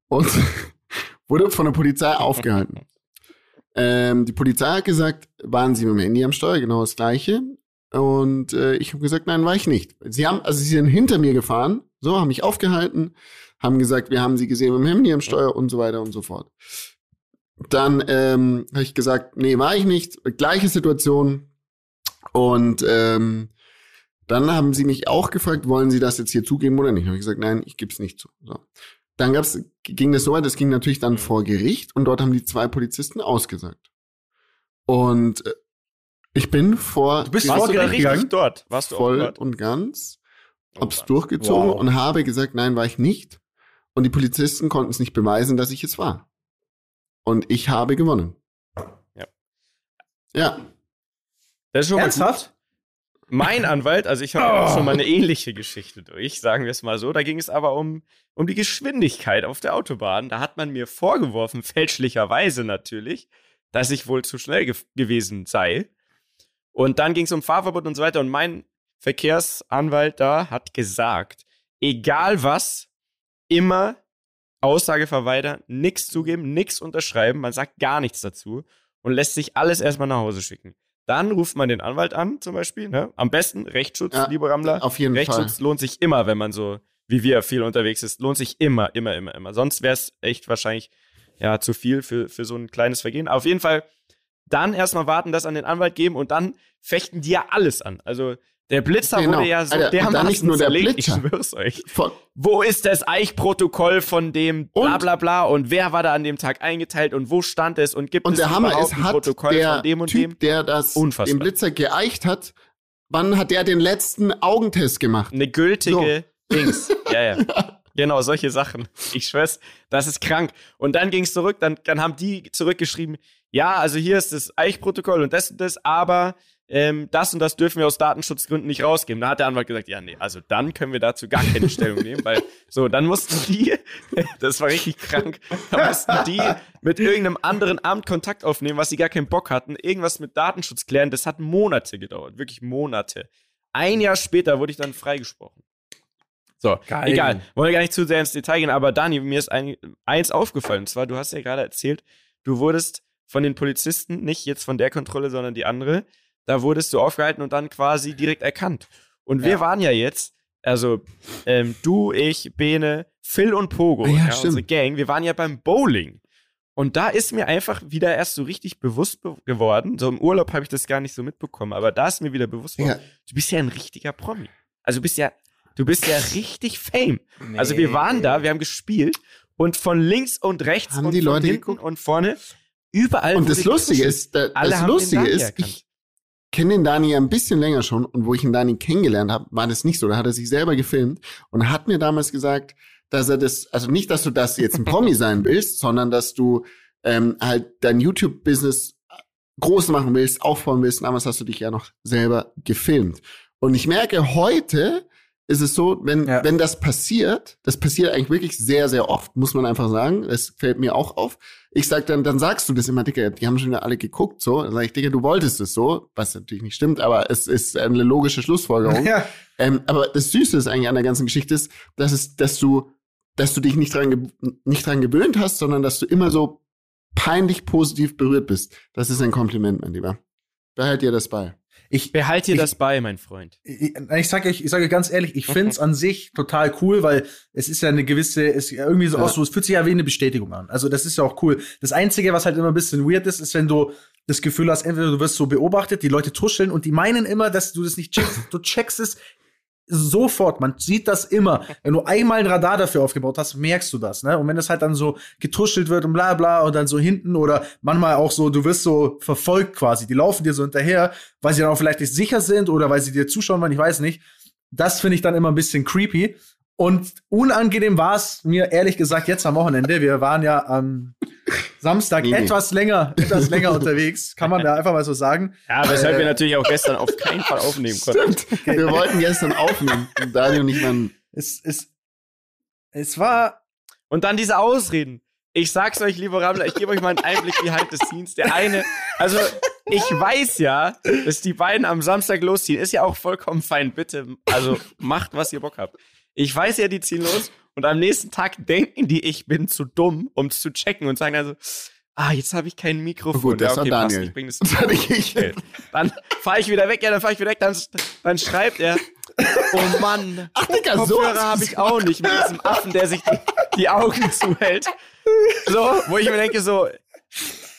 und wurde von der Polizei aufgehalten. Ähm, die Polizei hat gesagt, waren Sie mit dem Handy am Steuer? Genau das Gleiche. Und äh, ich habe gesagt, nein, war ich nicht. Sie haben, also sie sind hinter mir gefahren, so haben mich aufgehalten, haben gesagt, wir haben Sie gesehen mit dem Handy am Steuer und so weiter und so fort. Dann ähm, habe ich gesagt, nee, war ich nicht. Gleiche Situation. Und ähm, dann haben sie mich auch gefragt, wollen Sie das jetzt hier zugeben oder nicht? Habe ich gesagt, nein, ich gebe es nicht zu. So. Dann gab's, ging das so weit, das ging natürlich dann mhm. vor Gericht und dort haben die zwei Polizisten ausgesagt. Und äh, ich bin vor du bist vor Gericht gegangen, dort, warst du voll dort? und ganz, hab's oh, durchgezogen wow. und habe gesagt, nein, war ich nicht. Und die Polizisten konnten es nicht beweisen, dass ich es war. Und ich habe gewonnen. Ja. Ja. Das ist schon Ernsthaft? Mein Anwalt, also ich habe oh. schon mal eine ähnliche Geschichte durch, sagen wir es mal so. Da ging es aber um, um die Geschwindigkeit auf der Autobahn. Da hat man mir vorgeworfen, fälschlicherweise natürlich, dass ich wohl zu schnell ge gewesen sei. Und dann ging es um Fahrverbot und so weiter. Und mein Verkehrsanwalt da hat gesagt, egal was, immer Aussage verweigern, nichts zugeben, nichts unterschreiben, man sagt gar nichts dazu und lässt sich alles erstmal nach Hause schicken. Dann ruft man den Anwalt an, zum Beispiel. Ne? Am besten Rechtsschutz, ja, lieber Rammler. Auf jeden Rechtsschutz Fall. Rechtsschutz lohnt sich immer, wenn man so wie wir viel unterwegs ist. Lohnt sich immer, immer, immer, immer. Sonst wäre es echt wahrscheinlich ja zu viel für, für so ein kleines Vergehen. Auf jeden Fall dann erstmal warten, das an den Anwalt geben und dann fechten die ja alles an. Also der Blitzer genau. wurde ja so Alter, dermaßen nicht nur der zerlegt, Blitzer. ich schwör's euch. Von wo ist das Eichprotokoll von dem bla bla bla und wer war da an dem Tag eingeteilt und wo stand es und gibt und es der Hammer ist, ein hat Protokoll der von dem und typ, dem? der das Unfassbar. den Blitzer geeicht hat, wann hat der den letzten Augentest gemacht? Eine gültige so. Dings. Ja, ja. Genau, solche Sachen. Ich schwör's, das ist krank. Und dann ging's zurück, dann, dann haben die zurückgeschrieben, ja, also hier ist das Eichprotokoll und das und das, aber ähm, das und das dürfen wir aus Datenschutzgründen nicht rausgeben. Da hat der Anwalt gesagt, ja, nee, also dann können wir dazu gar keine Stellung nehmen, weil so, dann mussten die, das war richtig krank, da mussten die mit irgendeinem anderen Amt Kontakt aufnehmen, was sie gar keinen Bock hatten, irgendwas mit Datenschutz klären. Das hat Monate gedauert, wirklich Monate. Ein Jahr später wurde ich dann freigesprochen. So, Geil. egal. Wollen wir gar nicht zu sehr ins Detail gehen, aber Dani, mir ist ein, eins aufgefallen. Und zwar, du hast ja gerade erzählt, du wurdest von den Polizisten, nicht jetzt von der Kontrolle, sondern die andere, da wurdest du aufgehalten und dann quasi direkt erkannt. Und wir ja. waren ja jetzt, also ähm, du, ich, Bene, Phil und Pogo, ja, ja, unsere Gang, wir waren ja beim Bowling. Und da ist mir einfach wieder erst so richtig bewusst be geworden. So im Urlaub habe ich das gar nicht so mitbekommen, aber da ist mir wieder bewusst geworden, ja. du bist ja ein richtiger Promi. Also du bist ja, du bist ja richtig Fame. Nee. Also wir waren da, wir haben gespielt und von links und rechts haben und die von Leute hinten geguckt? und vorne überall. Und das Lustige ist, das, das Lustige ist, ich, kenne den Dani ja ein bisschen länger schon und wo ich ihn Dani kennengelernt habe, war das nicht so. Da hat er sich selber gefilmt und hat mir damals gesagt, dass er das, also nicht, dass du das jetzt ein Promi sein willst, sondern dass du ähm, halt dein YouTube-Business groß machen willst, aufbauen willst. Damals hast du dich ja noch selber gefilmt. Und ich merke heute, ist es so, wenn, ja. wenn das passiert, das passiert eigentlich wirklich sehr, sehr oft, muss man einfach sagen. Das fällt mir auch auf. Ich sag dann, dann sagst du das immer, Digga, die haben schon wieder alle geguckt, so. Dann sag ich, Digga, du wolltest es so, was natürlich nicht stimmt, aber es ist eine logische Schlussfolgerung. Ja. Ähm, aber das Süße ist eigentlich an der ganzen Geschichte ist, dass es, dass du, dass du dich nicht dran, nicht dran gewöhnt hast, sondern dass du immer so peinlich positiv berührt bist. Das ist ein Kompliment, mein Lieber. Behalt dir das bei. Ich behalte dir das bei, mein Freund. Ich, ich sage ich sage ganz ehrlich, ich finde es an sich total cool, weil es ist ja eine gewisse, ist irgendwie so ja. so, es fühlt sich ja wie eine Bestätigung an. Also das ist ja auch cool. Das Einzige, was halt immer ein bisschen weird ist, ist, wenn du das Gefühl hast, entweder du wirst so beobachtet, die Leute tuscheln und die meinen immer, dass du das nicht checkst. Du checkst es sofort, man sieht das immer. Wenn du einmal ein Radar dafür aufgebaut hast, merkst du das, ne? Und wenn das halt dann so getuschelt wird und bla bla und dann so hinten oder manchmal auch so, du wirst so verfolgt quasi, die laufen dir so hinterher, weil sie dann auch vielleicht nicht sicher sind oder weil sie dir zuschauen wollen, ich weiß nicht. Das finde ich dann immer ein bisschen creepy. Und unangenehm war es mir ehrlich gesagt jetzt am Wochenende. Wir waren ja am Samstag nee, etwas länger, etwas länger unterwegs, kann man da einfach mal so sagen. Ja, weshalb äh, wir natürlich auch gestern auf keinen Fall aufnehmen konnten. Stimmt. Wir wollten gestern aufnehmen. Daniel und ich waren. Es, es, es war. Und dann diese Ausreden. Ich sag's euch, lieber Rammler, ich gebe euch mal einen Einblick behind the scenes. Der eine, also ich weiß ja, dass die beiden am Samstag losziehen. Ist ja auch vollkommen fein. Bitte, also macht, was ihr Bock habt. Ich weiß ja, die ziehen los und am nächsten Tag denken die, ich bin zu dumm, um es zu checken und sagen also, ah, jetzt habe ich kein Mikrofon. Gut, das ja, okay, war Daniel. Passt, ich bring das, das hatte ich. Dann fahre ich wieder weg, ja, dann fahre ich wieder weg, dann, dann schreibt er, oh Mann, Ach, Digga, Kopfhörer so habe ich auch nicht mit diesem Affen, der sich die, die Augen zuhält. So, wo ich mir denke so,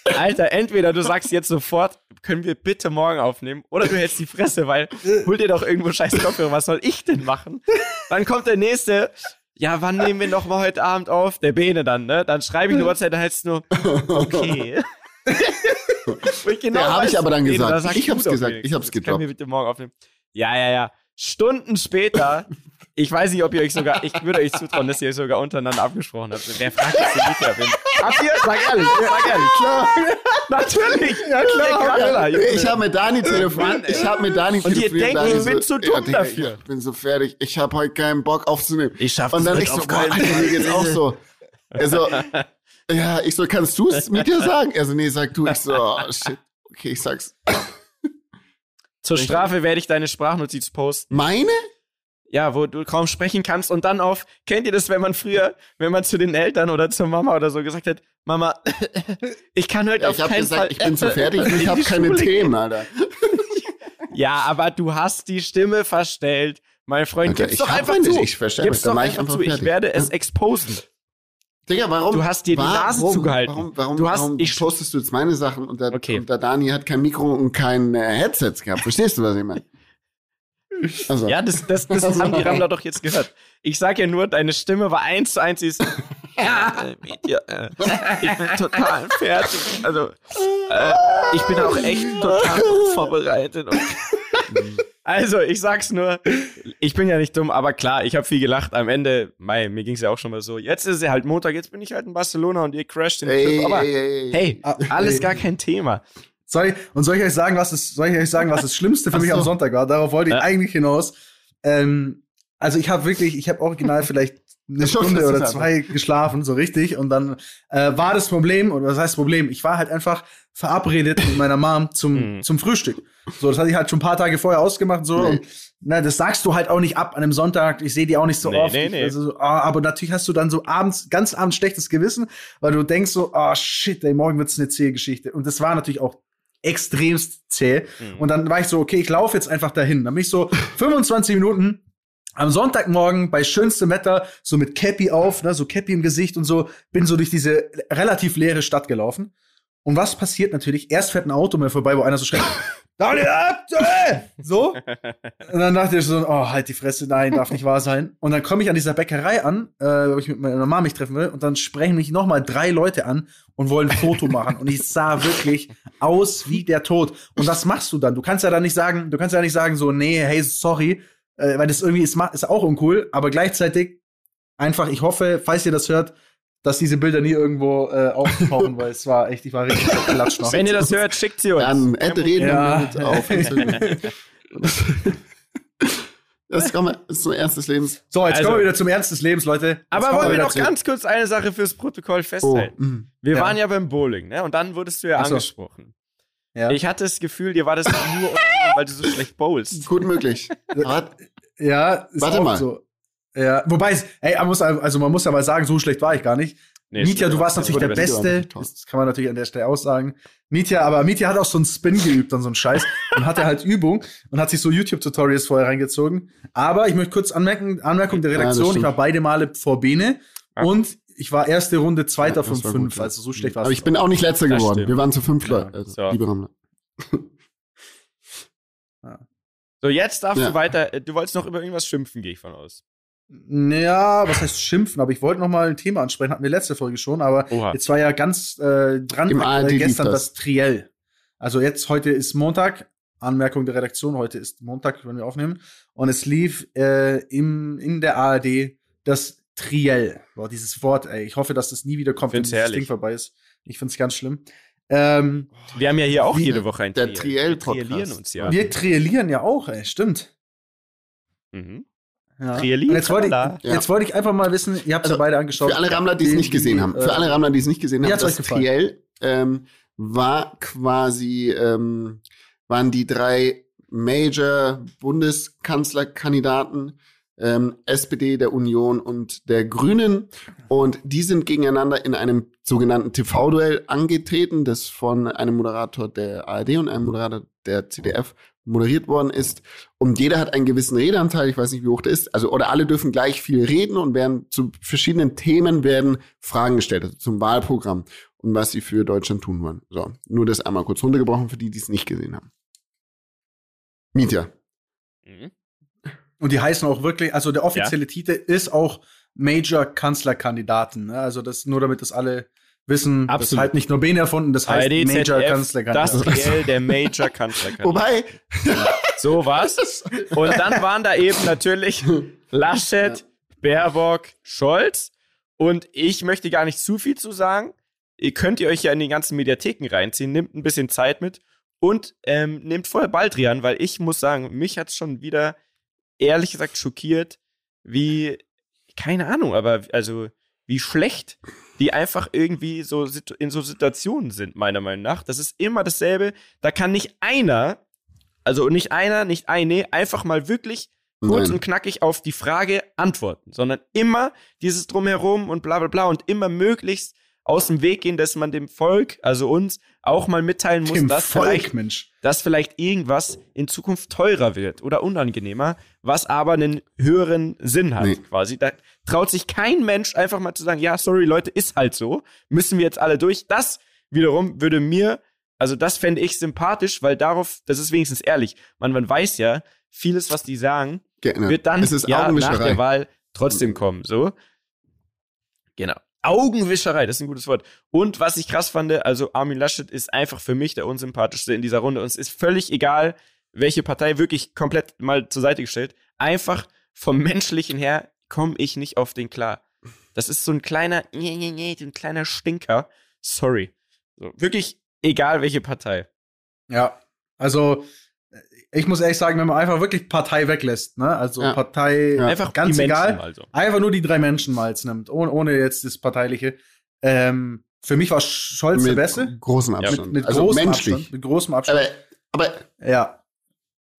Alter, entweder du sagst jetzt sofort, können wir bitte morgen aufnehmen, oder du hältst die Fresse, weil hol dir doch irgendwo scheiß Kopfhörer, was soll ich denn machen? Dann kommt der nächste, ja, wann nehmen wir noch mal heute Abend auf? Der Bene dann, ne? Dann schreibe ich eine WhatsApp, da heißt es nur, okay. genau ja, habe ich aber dann gesagt. ich hab's gesagt, ich hab's gedroppt. Können wir bitte morgen aufnehmen? Ja, ja, ja. Stunden später, ich weiß nicht, ob ihr euch sogar, ich würde euch zutrauen, dass ihr euch sogar untereinander abgesprochen habt. Wer fragt jetzt den Mieter? Habt ihr? Sag ehrlich, sag ehrlich. Klar. Natürlich. Ja, klar. Klar. Ich habe mit Dani telefoniert. Ich habe mit Dani telefoniert. Und ihr denkt, ich bin zu dumm ja, dafür. Ich bin so fertig. Ich habe heute keinen Bock aufzunehmen. Ich schaffe Und dann ich so, boah, Alter, mir geht's auch so. Also, ja, ich so, kannst du es mit dir sagen? Also, nee, sag du. Ich so, oh, shit. Okay, ich sag's. Zur Strafe werde ich deine Sprachnotiz posten. Meine? Ja, wo du kaum sprechen kannst und dann auf, kennt ihr das, wenn man früher, wenn man zu den Eltern oder zur Mama oder so gesagt hat, Mama, ich kann heute ja, auf keinen gesagt, Fall. Ich bin zu fertig und ich habe keine Schule Themen, Alter. ja, aber du hast die Stimme verstellt. Mein Freund, okay, gib's doch einfach meine, zu. Ich verstehe gib's doch einfach, einfach zu. Ich werde es exposen. Digga, warum? Du hast dir die Nase warum, zugehalten. Warum, warum, du hast, warum ich postest du jetzt meine Sachen und der, okay. und der Dani hat kein Mikro und kein äh, Headset gehabt? Verstehst du, was ich meine? Also. Ja, das, das, das haben die Rammler doch jetzt gehört. Ich sag ja nur, deine Stimme war eins zu eins, ist, ja, äh, ich bin total fertig. Also, äh, ich bin auch echt total vorbereitet. Also, ich sag's nur, ich bin ja nicht dumm, aber klar, ich habe viel gelacht. Am Ende, mei, mir ging's ja auch schon mal so. Jetzt ist es halt Montag, jetzt bin ich halt in Barcelona und ihr crasht den hey, Trip. Aber hey, hey, alles gar kein Thema. Soll ich, und soll ich euch sagen, was das, soll ich euch sagen, was das Schlimmste für mich so. am Sonntag war? Darauf wollte ich ja. eigentlich hinaus. Ähm, also ich habe wirklich, ich habe original vielleicht eine Stunde oder zwei geschlafen, so richtig. Und dann äh, war das Problem, oder was heißt Problem? Ich war halt einfach verabredet mit meiner Mom zum, mhm. zum Frühstück. So, das hatte ich halt schon ein paar Tage vorher ausgemacht. So, nee. und na, das sagst du halt auch nicht ab an einem Sonntag. Ich sehe die auch nicht so nee, oft. Nee, nee. Also, oh, aber natürlich hast du dann so abends, ganz abends schlechtes Gewissen, weil du denkst so, oh shit, ey, morgen wird's eine zähe Geschichte. Und das war natürlich auch extremst zäh. Mhm. Und dann war ich so, okay, ich laufe jetzt einfach dahin. Dann bin ich so 25 Minuten am Sonntagmorgen bei schönstem Wetter, so mit Cappy auf, ne, so Cappy im Gesicht und so, bin so durch diese relativ leere Stadt gelaufen. Und was passiert natürlich? Erst fährt ein Auto mir vorbei, wo einer so schreit, Daniel Abte! So. Und dann dachte ich so, oh, halt die Fresse, nein, darf nicht wahr sein. Und dann komme ich an dieser Bäckerei an, äh, wo ich mit meiner Mama mich treffen will, und dann sprechen mich nochmal drei Leute an und wollen ein Foto machen. Und ich sah wirklich aus wie der Tod. Und was machst du dann? Du kannst ja dann nicht sagen, du kannst ja nicht sagen so, nee, hey, sorry, äh, weil das irgendwie ist, ist auch uncool, aber gleichzeitig einfach, ich hoffe, falls ihr das hört, dass diese Bilder nie irgendwo äh, auftauchen, weil es war echt, ich war richtig klatscht noch. Wenn ihr das hört, schickt sie uns. Dann Ed reden ja. mit auf. Das kommen wir zum Ernst des Lebens. So, jetzt also, kommen wir wieder zum Ernst des Lebens, Leute. Jetzt aber wollen wir noch zu. ganz kurz eine Sache fürs Protokoll festhalten. Oh, mm, wir ja. waren ja beim Bowling, ne? Und dann wurdest du ja so. angesprochen. Ja. Ich hatte das Gefühl, dir war das nur, weil du so schlecht bowlst. Gut möglich. ja, Warte mal. So. Ja, wobei, ey, man muss, also man muss aber sagen, so schlecht war ich gar nicht. Nee, Mietja, du warst natürlich der Beste. Das kann man natürlich an der Stelle aussagen. Mietja, aber Mietja hat auch so einen Spin geübt und so einen Scheiß und hatte halt Übung und hat sich so YouTube-Tutorials vorher reingezogen. Aber ich möchte kurz anmerken, Anmerkung der Redaktion, ja, ich war beide Male vor Bene ja. und ich war erste Runde Zweiter ja, von fünf, gut, also so schlecht war es. Aber ich bin auch nicht Letzter geworden. Stimmt. Wir waren zu fünf Leute, also, so. liebe Rammler. So, jetzt darfst du weiter. Du wolltest noch über irgendwas schimpfen, gehe ich von aus. Naja, was heißt schimpfen? Aber ich wollte noch mal ein Thema ansprechen, hatten wir letzte Folge schon, aber Oha. jetzt war ja ganz äh, dran äh, gestern das. das Triell. Also jetzt, heute ist Montag, Anmerkung der Redaktion, heute ist Montag, wenn wir aufnehmen. Und es lief äh, im, in der ARD das Triell. Boah, dieses Wort, ey. Ich hoffe, dass das nie wieder kommt, wenn das Ding vorbei ist. Ich find's ganz schlimm. Ähm, wir haben ja hier auch jede Woche ein der Triell. Wir triellieren uns ja. Wir triellieren ja auch, ey. Stimmt. Mhm. Ja. Jetzt wollte, ich, jetzt wollte ich einfach mal wissen, ihr habt es also, ja beide angeschaut. Für alle Rammler, die es nicht gesehen haben, für alle Rammler, die es nicht gesehen haben, das Triell ähm, war quasi, ähm, waren die drei Major Bundeskanzlerkandidaten, ähm, SPD, der Union und der Grünen. Und die sind gegeneinander in einem sogenannten TV-Duell angetreten, das von einem Moderator der ARD und einem Moderator der CDF moderiert worden ist. Und jeder hat einen gewissen Redeanteil, ich weiß nicht, wie hoch der ist. Also, oder alle dürfen gleich viel reden und werden zu verschiedenen Themen werden Fragen gestellt, also zum Wahlprogramm und was sie für Deutschland tun wollen. So, nur das einmal kurz runtergebrochen für die, die es nicht gesehen haben. Mietja. Mhm. Und die heißen auch wirklich, also der offizielle ja. Titel ist auch Major Kanzlerkandidaten. Ne? Also das nur damit das alle wissen, Absolut. das ist halt nicht nur Bene erfunden, das heißt ARD, Major Kanzlerkandidat. Das GL, der Major Kanzlerkandidat. Wobei. So was. Und dann waren da eben natürlich Laschet, Baerbock, Scholz. Und ich möchte gar nicht zu viel zu sagen. Ihr könnt ihr euch ja in die ganzen Mediatheken reinziehen, nehmt ein bisschen Zeit mit und ähm, nehmt vorher Baldrian, weil ich muss sagen, mich hat es schon wieder ehrlich gesagt schockiert, wie, keine Ahnung, aber also wie schlecht die einfach irgendwie so in so Situationen sind, meiner Meinung nach. Das ist immer dasselbe. Da kann nicht einer, also nicht einer, nicht eine, einfach mal wirklich kurz Nein. und knackig auf die Frage antworten, sondern immer dieses Drumherum und bla bla bla und immer möglichst aus dem Weg gehen, dass man dem Volk, also uns, auch mal mitteilen muss, dass, Volk, vielleicht, Mensch. dass vielleicht irgendwas in Zukunft teurer wird oder unangenehmer, was aber einen höheren Sinn hat, nee. quasi. Da traut sich kein Mensch einfach mal zu sagen, ja, sorry Leute, ist halt so, müssen wir jetzt alle durch. Das wiederum würde mir, also das fände ich sympathisch, weil darauf, das ist wenigstens ehrlich, man, man weiß ja, vieles, was die sagen, Gerne. wird dann ja, nach der Wahl trotzdem kommen, so. Genau. Augenwischerei, das ist ein gutes Wort. Und was ich krass fand, also Armin Laschet ist einfach für mich der unsympathischste in dieser Runde. Und es ist völlig egal, welche Partei wirklich komplett mal zur Seite gestellt. Einfach vom Menschlichen her komme ich nicht auf den klar. Das ist so ein kleiner, ein kleiner Stinker. Sorry. So, wirklich egal, welche Partei. Ja, also ich muss ehrlich sagen, wenn man einfach wirklich Partei weglässt, ne? Also ja. Partei ja. einfach ganz egal, also. einfach nur die drei Menschen mal nimmt, ohne, ohne jetzt das Parteiliche. Ähm, für mich war Scholz mit der Beste. Großem Abstand. Mit, mit also großem menschlich. Abstand. Mit großem Abstand. Aber, aber ja.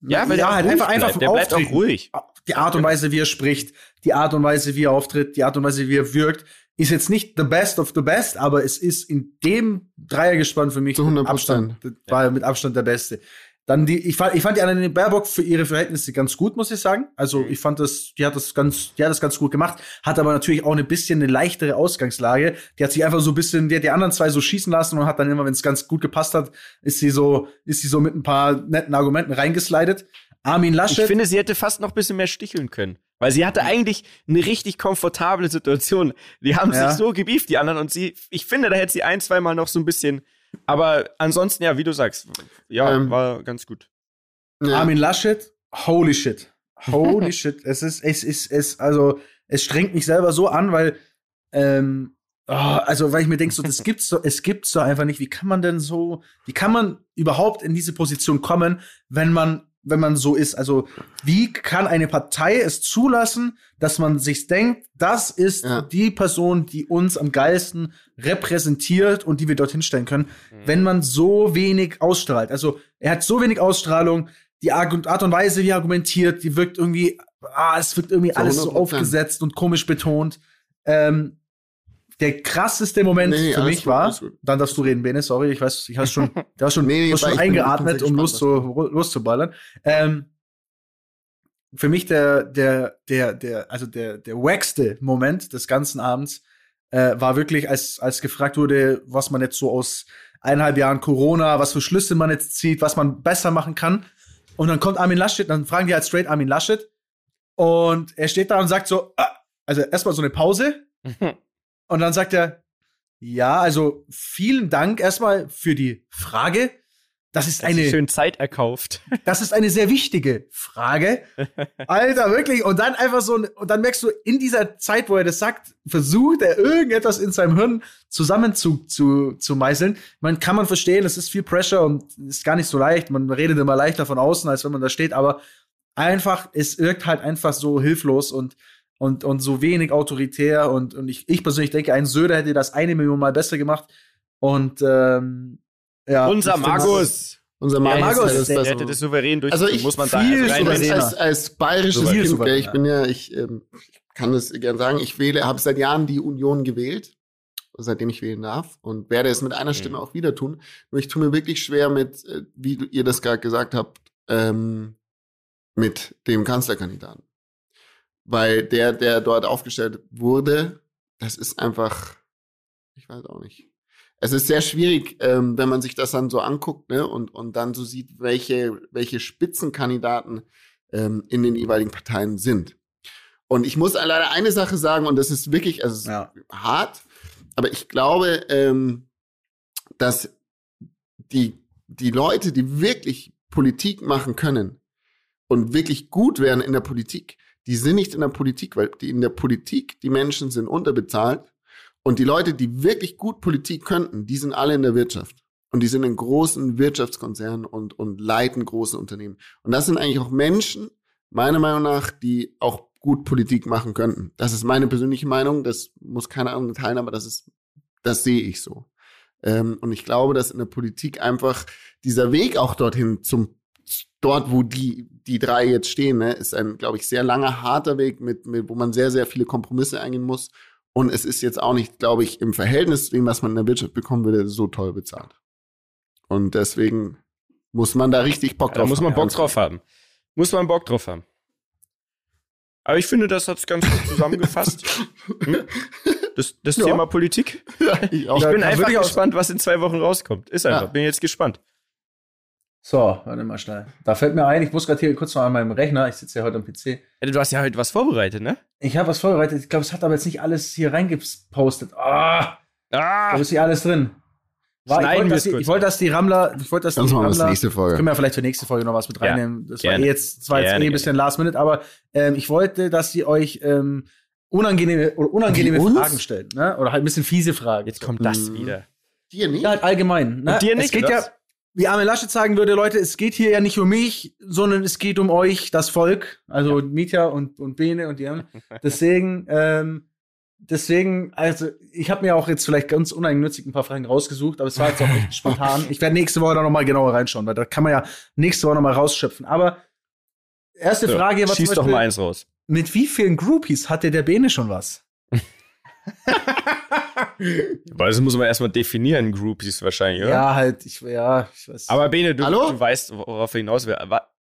Ja, weil ja, halt einfach, einfach der bleibt auch ruhig. Die Art und Weise, wie er spricht, die Art und Weise, wie er auftritt, die Art und Weise, wie er wirkt, ist jetzt nicht the best of the best, aber es ist in dem Dreiergespann für mich mit Abstand, war mit Abstand der Beste. Dann die, ich fand, ich fand die Annalena Baerbock für ihre Verhältnisse ganz gut, muss ich sagen. Also mhm. ich fand das, die hat das ganz, die hat das ganz gut gemacht, hat aber natürlich auch ein bisschen eine leichtere Ausgangslage. Die hat sich einfach so ein bisschen, die hat die anderen zwei so schießen lassen und hat dann immer, wenn es ganz gut gepasst hat, ist sie so, ist sie so mit ein paar netten Argumenten reingeslidet. Armin Laschet. Ich finde, sie hätte fast noch ein bisschen mehr sticheln können. Weil sie hatte eigentlich eine richtig komfortable Situation. Die haben ja. sich so gebieft, die anderen, und sie, ich finde, da hätte sie ein, zwei Mal noch so ein bisschen aber ansonsten, ja, wie du sagst, ja, ähm, war ganz gut. Ja. Armin Laschet, holy shit. Holy shit. Es ist, es ist, es, also, es strengt mich selber so an, weil, ähm, oh, also, weil ich mir denke, so, das gibt's so, es gibt's so einfach nicht. Wie kann man denn so, wie kann man überhaupt in diese Position kommen, wenn man wenn man so ist. Also, wie kann eine Partei es zulassen, dass man sich denkt, das ist ja. die Person, die uns am geilsten repräsentiert und die wir dorthin stellen können, mhm. wenn man so wenig ausstrahlt. Also, er hat so wenig Ausstrahlung, die Art und Weise, wie er argumentiert, die wirkt irgendwie, ah, es wirkt irgendwie alles so aufgesetzt und komisch betont. Ähm, der krasseste Moment nee, für mich gut, war, dann darfst du reden, Bene, sorry, ich weiß, ich hast schon, du hast schon, nee, hast schon eingeatmet, um los zu, loszuballern. Ähm, für mich der, der, der, der, also der, der wackste Moment des ganzen Abends äh, war wirklich, als, als gefragt wurde, was man jetzt so aus eineinhalb Jahren Corona, was für Schlüsse man jetzt zieht, was man besser machen kann. Und dann kommt Armin Laschet, dann fragen die halt straight Armin Laschet. Und er steht da und sagt so, ah, also erstmal so eine Pause. Und dann sagt er, ja, also vielen Dank erstmal für die Frage. Das ist eine schön Zeit erkauft. Das ist eine sehr wichtige Frage. Alter, wirklich. Und dann einfach so, und dann merkst du, in dieser Zeit, wo er das sagt, versucht er irgendetwas in seinem Hirn zusammen zu, zu, zu meißeln. Man kann man verstehen, es ist viel Pressure und ist gar nicht so leicht. Man redet immer leichter von außen, als wenn man da steht, aber einfach, es wirkt halt einfach so hilflos und und, und so wenig autoritär. Und, und ich, ich persönlich denke, ein Söder hätte das eine Million Mal besser gemacht. Und ähm, ja. Unser Magus. Unser Magus, ja, Magus der, der hätte das souverän durch. Also ich muss man viel sagen, als, als, als bayerisches Kind, souverän, ich bin ja, ich ähm, kann das gern sagen, ich wähle, habe seit Jahren die Union gewählt, seitdem ich wählen darf und werde es mit einer Stimme mhm. auch wieder tun. Nur ich tue mir wirklich schwer mit, äh, wie ihr das gerade gesagt habt, ähm, mit dem Kanzlerkandidaten weil der, der dort aufgestellt wurde, das ist einfach, ich weiß auch nicht. Es ist sehr schwierig, ähm, wenn man sich das dann so anguckt ne, und, und dann so sieht, welche, welche Spitzenkandidaten ähm, in den jeweiligen Parteien sind. Und ich muss leider eine Sache sagen, und das ist wirklich also ja. hart, aber ich glaube, ähm, dass die, die Leute, die wirklich Politik machen können und wirklich gut werden in der Politik, die sind nicht in der Politik, weil die in der Politik, die Menschen sind unterbezahlt und die Leute, die wirklich gut Politik könnten, die sind alle in der Wirtschaft. Und die sind in großen Wirtschaftskonzernen und, und leiten große Unternehmen. Und das sind eigentlich auch Menschen, meiner Meinung nach, die auch gut Politik machen könnten. Das ist meine persönliche Meinung. Das muss keine andere teilen, aber das ist, das sehe ich so. Ähm, und ich glaube, dass in der Politik einfach dieser Weg auch dorthin zum dort, wo die, die drei jetzt stehen, ne, ist ein, glaube ich, sehr langer, harter Weg, mit, mit, wo man sehr, sehr viele Kompromisse eingehen muss. Und es ist jetzt auch nicht, glaube ich, im Verhältnis zu dem, was man in der Wirtschaft bekommen würde, so toll bezahlt. Und deswegen muss man da richtig Bock drauf haben. Da muss man Bock drauf haben. Muss man Bock drauf haben. Aber ich finde, das hat es ganz gut zusammengefasst. Hm? Das, das ja. Thema Politik. Ja, ich, ich bin einfach gespannt, was in zwei Wochen rauskommt. Ist einfach. Ja. Bin jetzt gespannt. So, warte mal schnell. Da fällt mir ein, ich muss gerade hier kurz noch an meinem Rechner, ich sitze ja heute am PC. Du hast ja heute was vorbereitet, ne? Ich habe was vorbereitet. Ich glaube, es hat aber jetzt nicht alles hier reingepostet. Ah! ah. Da ist hier alles drin. War, ich wollte, dass, die, ich wollte, dass die Rammler, ich wollte, dass die Rammler, das nächste Folge. Können wir vielleicht für nächste Folge noch was mit reinnehmen. Ja, das war eh jetzt, das war jetzt eh ein bisschen last minute, aber ähm, ich wollte, dass sie euch ähm, unangenehme oder unangenehme Fragen stellen, ne? Oder halt ein bisschen fiese Fragen. Jetzt kommt das wieder. Dir nicht? Ja, halt allgemein. Ne? Und dir nicht? Es geht ja, wie Armin Laschet sagen würde, Leute, es geht hier ja nicht um mich, sondern es geht um euch, das Volk, also ja. Mietja und, und Bene und die anderen. Deswegen, ähm, deswegen, also ich habe mir auch jetzt vielleicht ganz uneigennützig ein paar Fragen rausgesucht, aber es war jetzt auch echt spontan. Ich werde nächste Woche da nochmal genauer reinschauen, weil da kann man ja nächste Woche nochmal rausschöpfen. Aber erste so, Frage, was Schieß doch mal eins raus. Mit wie vielen Groupies hatte der Bene schon was? Weil das muss man erstmal definieren, Groupies wahrscheinlich, oder? Ja, halt, ich, ja, ich weiß. Aber Bene, du, du weißt, worauf er hinaus will.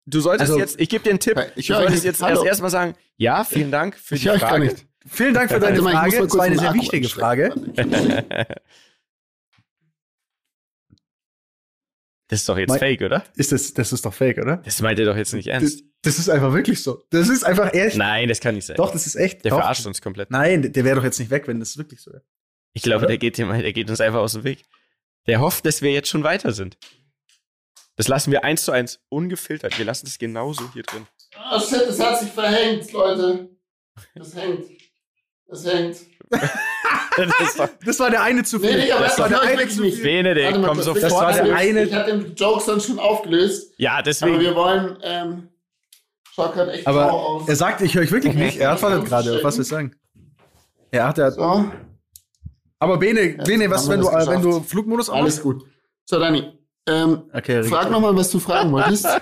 Du solltest also, jetzt, ich gebe dir einen Tipp, ich du solltest jetzt erst erstmal sagen, ja, vielen Dank für ich die Frage. Gar nicht. Vielen Dank für deine Frage. Mal, das war eine sehr wichtige Frage. Das ist doch jetzt Me fake, oder? Ist das, das ist doch fake, oder? Das meint ihr doch jetzt nicht ernst. Das, das, ist einfach wirklich so. Das ist einfach echt. Nein, das kann nicht sein. Doch, das ist echt. Der doch. verarscht uns komplett. Nein, der wäre doch jetzt nicht weg, wenn das wirklich so wäre. Ich glaube, der geht, der geht uns einfach aus dem Weg. Der hofft, dass wir jetzt schon weiter sind. Das lassen wir eins zu eins ungefiltert. Wir lassen das genauso hier drin. Ah, oh shit, das hat sich verhängt, Leute. Das hängt. Das hängt. das, war, das, war, der eine zu viel. Nee, das, das war der eine zu viel. Benedikt, komm das sofort. Das war der eine. Ich hatte den Jokes dann schon aufgelöst. Ja, deswegen. Aber wir wollen. Ähm, schaut gerade echt aber aus. Er sagt, ich höre euch wirklich nicht. Er hat gerade. Was ich sagen? Er hat. Er so. Aber Bene, Bene, was, wenn du, wenn du Flugmodus aus? Alles gut. So, Dani. Ähm, okay, frag nochmal, was du fragen wolltest.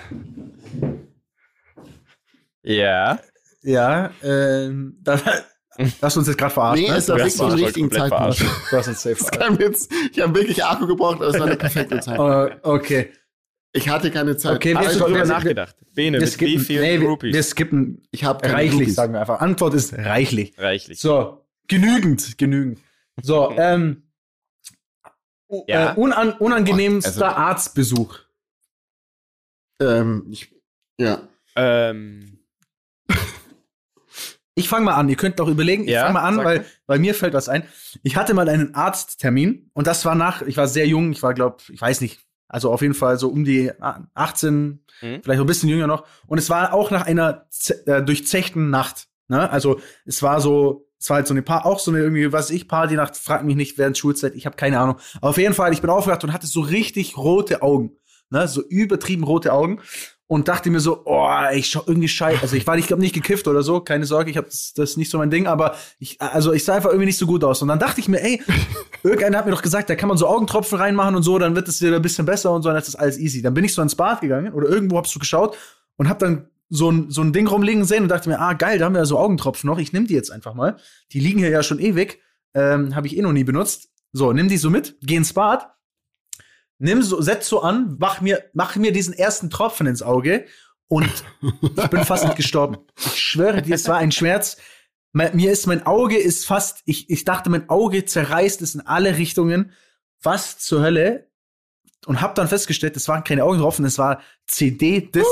ja. Ja, ähm, da, Hast du uns jetzt gerade verarscht? Nee, ne? ist der wirklich zum richtigen Zeitpunkt. Du hast uns safe verarscht. Ich habe wirklich Akku gebraucht, aber es war eine perfekte Zeit. Uh, okay. Ich hatte keine Zeit. Okay, wir haben drüber nachgedacht. Bene, mit skippen, wie viel nee, Groupies? Wir skippen ich hab reichlich, Groupies. sagen wir einfach. Antwort ist reichlich. Reichlich. So, genügend, genügend. So, ähm, ja. äh, unan unangenehmster also, Arztbesuch. Ähm, ich, ja. Ähm. Ich fange mal an. Ihr könnt doch überlegen. Ich ja, fange mal an, weil, weil mir fällt was ein. Ich hatte mal einen Arzttermin und das war nach, ich war sehr jung, ich war, glaube ich, weiß nicht, also auf jeden Fall so um die 18, mhm. vielleicht noch ein bisschen jünger noch. Und es war auch nach einer äh, durchzechten Nacht. Ne? Also es war so, es war halt so eine Paar, auch so eine irgendwie, was ich, Partynacht, frag mich nicht während Schulzeit, ich habe keine Ahnung. Aber auf jeden Fall, ich bin aufgewacht und hatte so richtig rote Augen. Ne? So übertrieben rote Augen und dachte mir so, oh, ich schau irgendwie scheiße. Also ich war nicht, glaube nicht gekifft oder so, keine Sorge, ich habe das, das ist nicht so mein Ding, aber ich, also ich sah einfach irgendwie nicht so gut aus. Und dann dachte ich mir, ey, irgendeiner hat mir doch gesagt, da kann man so Augentropfen reinmachen und so, dann wird es wieder ein bisschen besser und so, dann ist das alles easy. Dann bin ich so ins Bad gegangen oder irgendwo hab's so geschaut und hab dann so ein, so ein Ding rumliegen sehen und dachte mir, ah geil, da haben wir ja so Augentropfen noch, ich nehme die jetzt einfach mal. Die liegen hier ja schon ewig, ähm, habe ich eh noch nie benutzt. So, nimm die so mit, geh ins Bad, nimm so, setz so an, mach mir, mach mir diesen ersten Tropfen ins Auge und ich bin fast nicht gestorben. Ich schwöre dir, es war ein Schmerz. Mir ist mein Auge ist fast, ich, ich dachte, mein Auge zerreißt es in alle Richtungen. Was zur Hölle? Und hab dann festgestellt, es waren keine Augentropfen, es war CD-Disc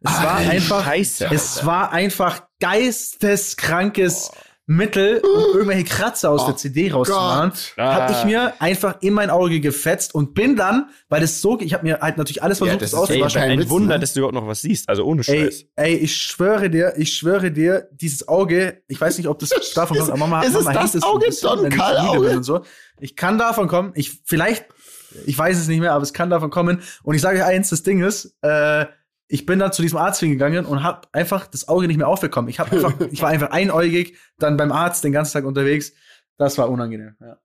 Es war einfach, Scheiße, es war einfach geisteskrankes, Mittel, um irgendwelche Kratzer aus oh der CD rauszumachen, ah. habe ich mir einfach in mein Auge gefetzt und bin dann, weil das so, ich habe mir halt natürlich alles versucht, ja, das, das auszuwaschen. Ein Witz, Wunder, ne? dass du überhaupt noch was siehst, also ohne Scheiß. Ey, ey, ich schwöre dir, ich schwöre dir, dieses Auge, ich weiß nicht, ob das davon kommt, aber Mama, ist Mama es das Auge Don Karl und so. Ich kann davon kommen, ich vielleicht, ich weiß es nicht mehr, aber es kann davon kommen. Und ich sage euch eins, das Ding ist, äh, ich bin dann zu diesem Arzt hingegangen und habe einfach das Auge nicht mehr aufbekommen. Ich, hab einfach, ich war einfach einäugig, dann beim Arzt den ganzen Tag unterwegs. Das war unangenehm. Ja.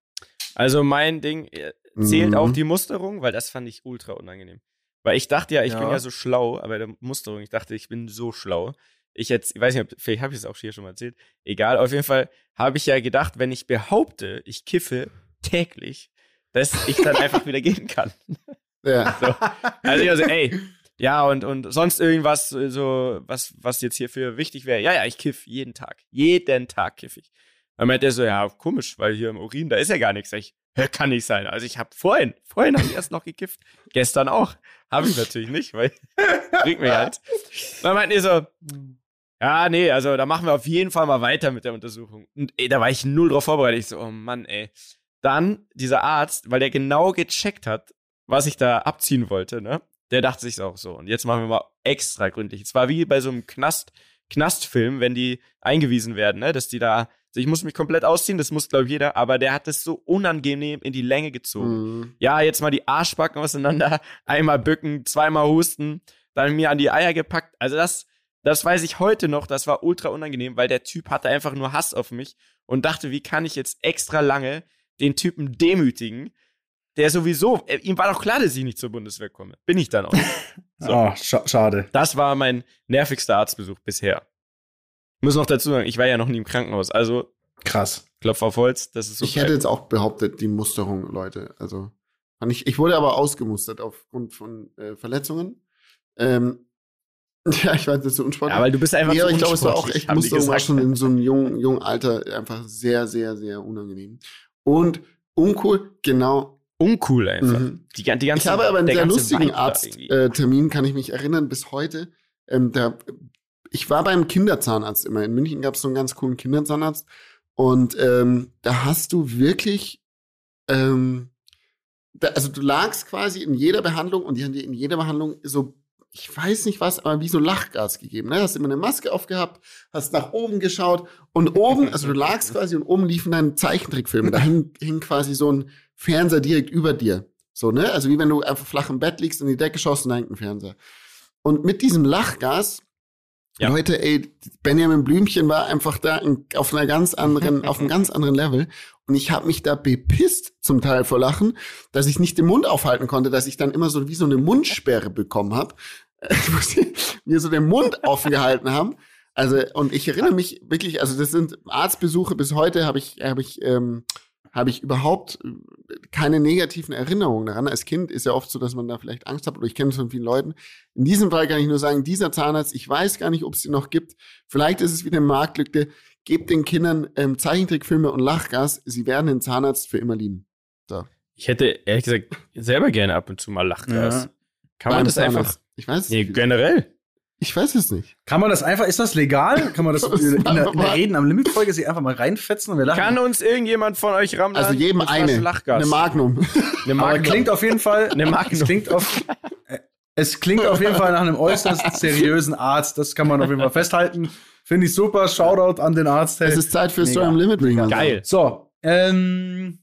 Also mein Ding äh, zählt mhm. auch die Musterung, weil das fand ich ultra unangenehm. Weil ich dachte ja, ich ja. bin ja so schlau, aber der Musterung, ich dachte, ich bin so schlau. Ich jetzt, ich weiß nicht, vielleicht habe ich es auch hier schon mal erzählt. Egal, auf jeden Fall habe ich ja gedacht, wenn ich behaupte, ich kiffe täglich, dass ich dann einfach wieder gehen kann. Ja. So. Also ich also, ey, ja, und, und sonst irgendwas, äh, so, was, was jetzt hierfür wichtig wäre. Ja, ja, ich kiff jeden Tag. Jeden Tag kiff ich. Dann meint er so, ja, komisch, weil hier im Urin, da ist ja gar nichts. Ich, kann nicht sein. Also ich habe vorhin, vorhin habe ich erst noch gekifft. Gestern auch. Habe ich natürlich nicht, weil bringt mir halt. Dann meint er so, ja, nee, also da machen wir auf jeden Fall mal weiter mit der Untersuchung. Und ey, da war ich null drauf vorbereitet. Ich so, oh Mann, ey. Dann dieser Arzt, weil der genau gecheckt hat, was ich da abziehen wollte, ne? Der dachte sich auch so. Und jetzt machen wir mal extra gründlich. Es war wie bei so einem Knast, Knastfilm, wenn die eingewiesen werden, ne? dass die da, also ich muss mich komplett ausziehen, das muss, glaube ich, jeder, aber der hat das so unangenehm in die Länge gezogen. Mhm. Ja, jetzt mal die Arschbacken auseinander, einmal bücken, zweimal husten, dann mir an die Eier gepackt. Also das, das weiß ich heute noch, das war ultra unangenehm, weil der Typ hatte einfach nur Hass auf mich und dachte, wie kann ich jetzt extra lange den Typen demütigen, der sowieso, äh, ihm war doch klar, dass ich nicht zur Bundeswehr komme. Bin ich dann auch. so. oh, scha schade. Das war mein nervigster Arztbesuch bisher. Ich muss noch dazu sagen, ich war ja noch nie im Krankenhaus. Also krass. Klopf auf Holz, das ist so. Ich hätte jetzt auch behauptet, die Musterung, Leute. Also ich, ich wurde aber ausgemustert aufgrund von äh, Verletzungen. Ähm, ja, ich weiß, das ist so unsportlich. Ja, weil du bist einfach ja, ich glaube, es war auch echt Musterung war schon in so einem jungen, jungen Alter einfach sehr, sehr, sehr unangenehm. Und uncool, genau uncool einfach. Mhm. Die, die ganze, ich habe aber einen sehr lustigen Arzttermin, äh, kann ich mich erinnern, bis heute. Ähm, da, ich war beim Kinderzahnarzt immer. In München gab es so einen ganz coolen Kinderzahnarzt. Und ähm, da hast du wirklich, ähm, da, also du lagst quasi in jeder Behandlung und die haben dir in jeder Behandlung so ich weiß nicht was, aber wie so Lachgas gegeben. Ne? Hast immer eine Maske aufgehabt, hast nach oben geschaut und oben, also du lagst quasi und oben liefen dann Zeichentrickfilme. Da hing, hing quasi so ein Fernseher direkt über dir. So, ne? Also wie wenn du einfach flach im Bett liegst und in die Decke schaust und da hängt ein Fernseher. Und mit diesem Lachgas, ja. Leute, ey, Benjamin Blümchen war einfach da auf einer ganz anderen, auf einem ganz anderen Level. Und ich habe mich da bepisst, zum Teil vor Lachen, dass ich nicht den Mund aufhalten konnte, dass ich dann immer so wie so eine Mundsperre bekommen habe, wo sie mir so den Mund offen gehalten haben. Also, und ich erinnere mich wirklich, also das sind Arztbesuche bis heute, habe ich, habe ich ähm, habe ich überhaupt äh, keine negativen Erinnerungen daran. Als Kind ist ja oft so, dass man da vielleicht Angst hat, oder ich kenne es von vielen Leuten. In diesem Fall kann ich nur sagen, dieser Zahnarzt, ich weiß gar nicht, ob es den noch gibt. Vielleicht ist es wieder eine Marktlücke. Gebt den Kindern ähm, Zeichentrickfilme und Lachgas. Sie werden den Zahnarzt für immer lieben. So. Ich hätte ehrlich gesagt selber gerne ab und zu mal Lachgas. Ja. Kann man das Zahnarzt. einfach? Ich weiß. Nee, generell. Ich weiß es nicht. Kann man das einfach, ist das legal? Kann man das in, in, der, in der Reden am Limit-Folge sich einfach mal reinfetzen und wir lachen? Kann uns irgendjemand von euch rammeln? Also jedem eine. Lachgas. Eine Magnum. Eine Magnum. Aber klingt auf jeden Fall, eine Magnum. Es klingt auf, es klingt auf jeden Fall nach einem äußerst seriösen Arzt. Das kann man auf jeden Fall festhalten. Finde ich super. Shoutout an den Arzt. Hey. Es ist Zeit für Story am Limit Ring. Geil. So, ähm,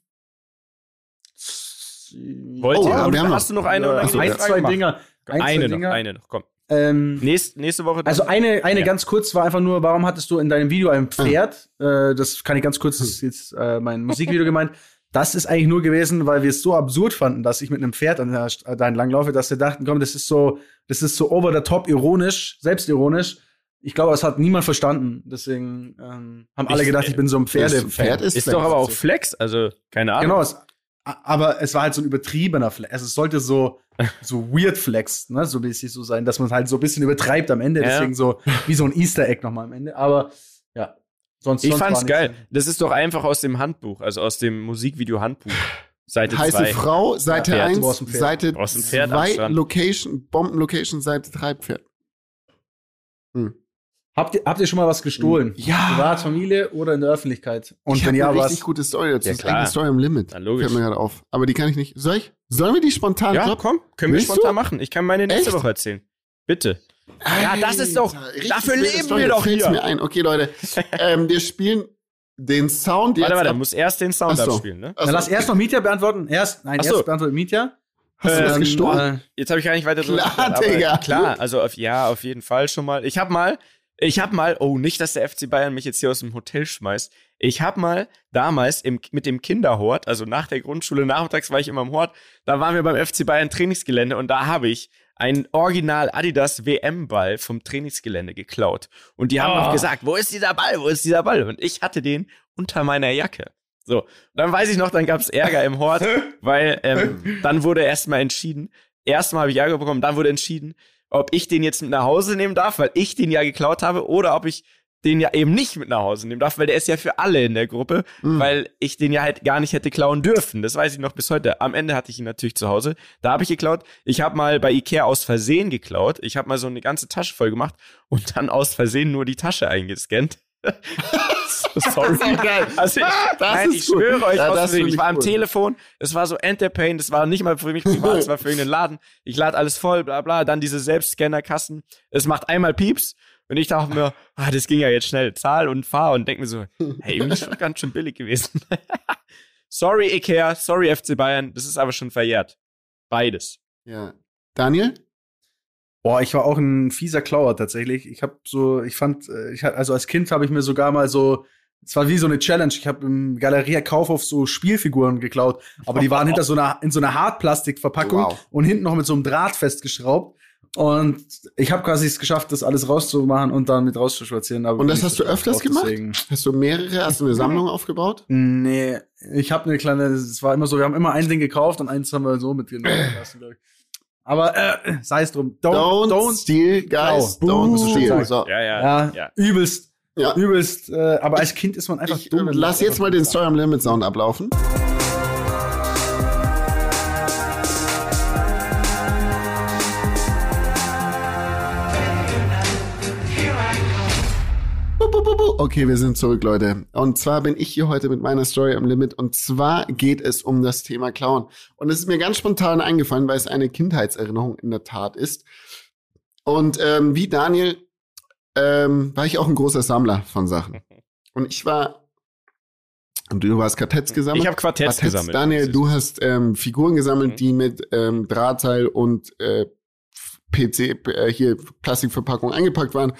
Wollt ihr? Oh, ja, hast du noch eine? Ja, ein, zwei Dinger. Ein, eine zwei noch, eine noch, komm. Ähm, Nächst, nächste Woche. Also eine, eine ja. ganz kurz war einfach nur, warum hattest du in deinem Video ein Pferd? Ah. Äh, das kann ich ganz kurz, das ist jetzt äh, mein Musikvideo gemeint. Das ist eigentlich nur gewesen, weil wir es so absurd fanden, dass ich mit einem Pferd an der, da entlang laufe, dass wir dachten, komm, das ist so, das ist so over the top ironisch, selbstironisch. Ich glaube, das hat niemand verstanden. Deswegen ähm, haben alle gedacht, ich bin so ein Pferde. Pferd ist, ist doch aber auch Flex, also keine Ahnung. Genau, es, aber es war halt so ein übertriebener Flex. Also es sollte so, so weird Flex, ne, so mäßig so sein, dass man es halt so ein bisschen übertreibt am Ende. Ja. Deswegen so wie so ein Easter Egg nochmal am Ende. Aber ja, sonst. Ich sonst fand's geil. Das ist doch einfach aus dem Handbuch, also aus dem Musikvideo-Handbuch. Seite Heiße zwei. Frau, Seite ja, 1, Seite 2, Location, Bombenlocation, Seite 3 Pferd. Hm. Habt ihr, habt ihr schon mal was gestohlen? Ja. Privat, Familie oder in der Öffentlichkeit? Und ich wenn ja, eine richtig gute Story dazu. Ja, das ist eine Story im Limit. Na, logisch. Fällt mir gerade auf. Aber die kann ich nicht. Soll ich? Sollen wir die spontan Ja, komm, können wir spontan du? machen. Ich kann meine nächste Echt? Woche erzählen. Bitte. Ja, das ist doch. Dafür leben Story. wir doch hier. mir ein. Okay, Leute. ähm, wir spielen den Sound jetzt. Warte, warte, muss erst den Sound so. abspielen, ne? Dann lass erst noch Mietja beantworten. Erst, nein, Achso. erst beantwortet Mietja. Hast du das ähm, gestohlen? Äh, jetzt habe ich gar nicht weiter Klar, Digga. Klar, also auf, ja, auf jeden Fall schon mal. Ich habe mal, ich habe mal, oh, nicht, dass der FC Bayern mich jetzt hier aus dem Hotel schmeißt. Ich habe mal damals im, mit dem Kinderhort, also nach der Grundschule, nachmittags war ich immer im Hort, da waren wir beim FC Bayern Trainingsgelände und da habe ich einen Original Adidas WM-Ball vom Trainingsgelände geklaut. Und die haben oh. noch gesagt, wo ist dieser Ball, wo ist dieser Ball? Und ich hatte den unter meiner Jacke. So, dann weiß ich noch, dann gab es Ärger im Hort, weil ähm, dann wurde erstmal entschieden, erstmal habe ich Ärger bekommen, dann wurde entschieden, ob ich den jetzt mit nach Hause nehmen darf, weil ich den ja geklaut habe, oder ob ich den ja eben nicht mit nach Hause nehmen darf, weil der ist ja für alle in der Gruppe, mhm. weil ich den ja halt gar nicht hätte klauen dürfen. Das weiß ich noch bis heute. Am Ende hatte ich ihn natürlich zu Hause. Da habe ich geklaut. Ich habe mal bei Ikea aus Versehen geklaut. Ich habe mal so eine ganze Tasche voll gemacht und dann aus Versehen nur die Tasche eingescannt. Sorry. Also ich, nein, ich schwöre euch, ja, ich war am. Telefon, es war so Enterpain, das war nicht mal für mich privat, es war für irgendeinen Laden. Ich lade alles voll, bla bla, dann diese Selbstscannerkassen. Es macht einmal Pieps und ich dachte mir, ah, das ging ja jetzt schnell, zahl und fahr und denke mir so, hey, irgendwie ist schon ganz schön billig gewesen. sorry Ikea, sorry FC Bayern, das ist aber schon verjährt. Beides. Ja. Daniel? Boah, ich war auch ein fieser Klauer tatsächlich. Ich habe so, ich fand, äh, ich, also als Kind habe ich mir sogar mal so, es war wie so eine Challenge. Ich habe im Galeria Kaufhof so Spielfiguren geklaut, aber die waren hinter so einer in so einer Hartplastikverpackung wow. und hinten noch mit so einem Draht festgeschraubt. Und ich habe quasi es geschafft, das alles rauszumachen und dann mit rauszuspazieren. und das hast du öfters gemacht? Deswegen. Hast du mehrere? Hast du eine Sammlung aufgebaut? Nee, ich habe eine kleine. Es war immer so, wir haben immer ein Ding gekauft und eins haben wir so mitgenommen. Aber äh, sei es drum. Don't, don't, don't steal, guys. Don't steal. So. Ja, ja, ja, ja. Übelst. Ja. Übelst. Äh, aber als Kind ist man einfach ich, dumm. Lass jetzt mal den Story am Limit Sound ablaufen. Okay, wir sind zurück, Leute. Und zwar bin ich hier heute mit meiner Story am Limit. Und zwar geht es um das Thema Clown. Und es ist mir ganz spontan eingefallen, weil es eine Kindheitserinnerung in der Tat ist. Und ähm, wie Daniel ähm, war ich auch ein großer Sammler von Sachen. Und ich war und du hast Quartetts gesammelt? Ich habe Quartetts, Quartetts, gesammelt. Daniel, du hast ähm, Figuren gesammelt, mhm. die mit ähm, Drahtseil und äh, PC, äh, hier Plastikverpackung eingepackt waren.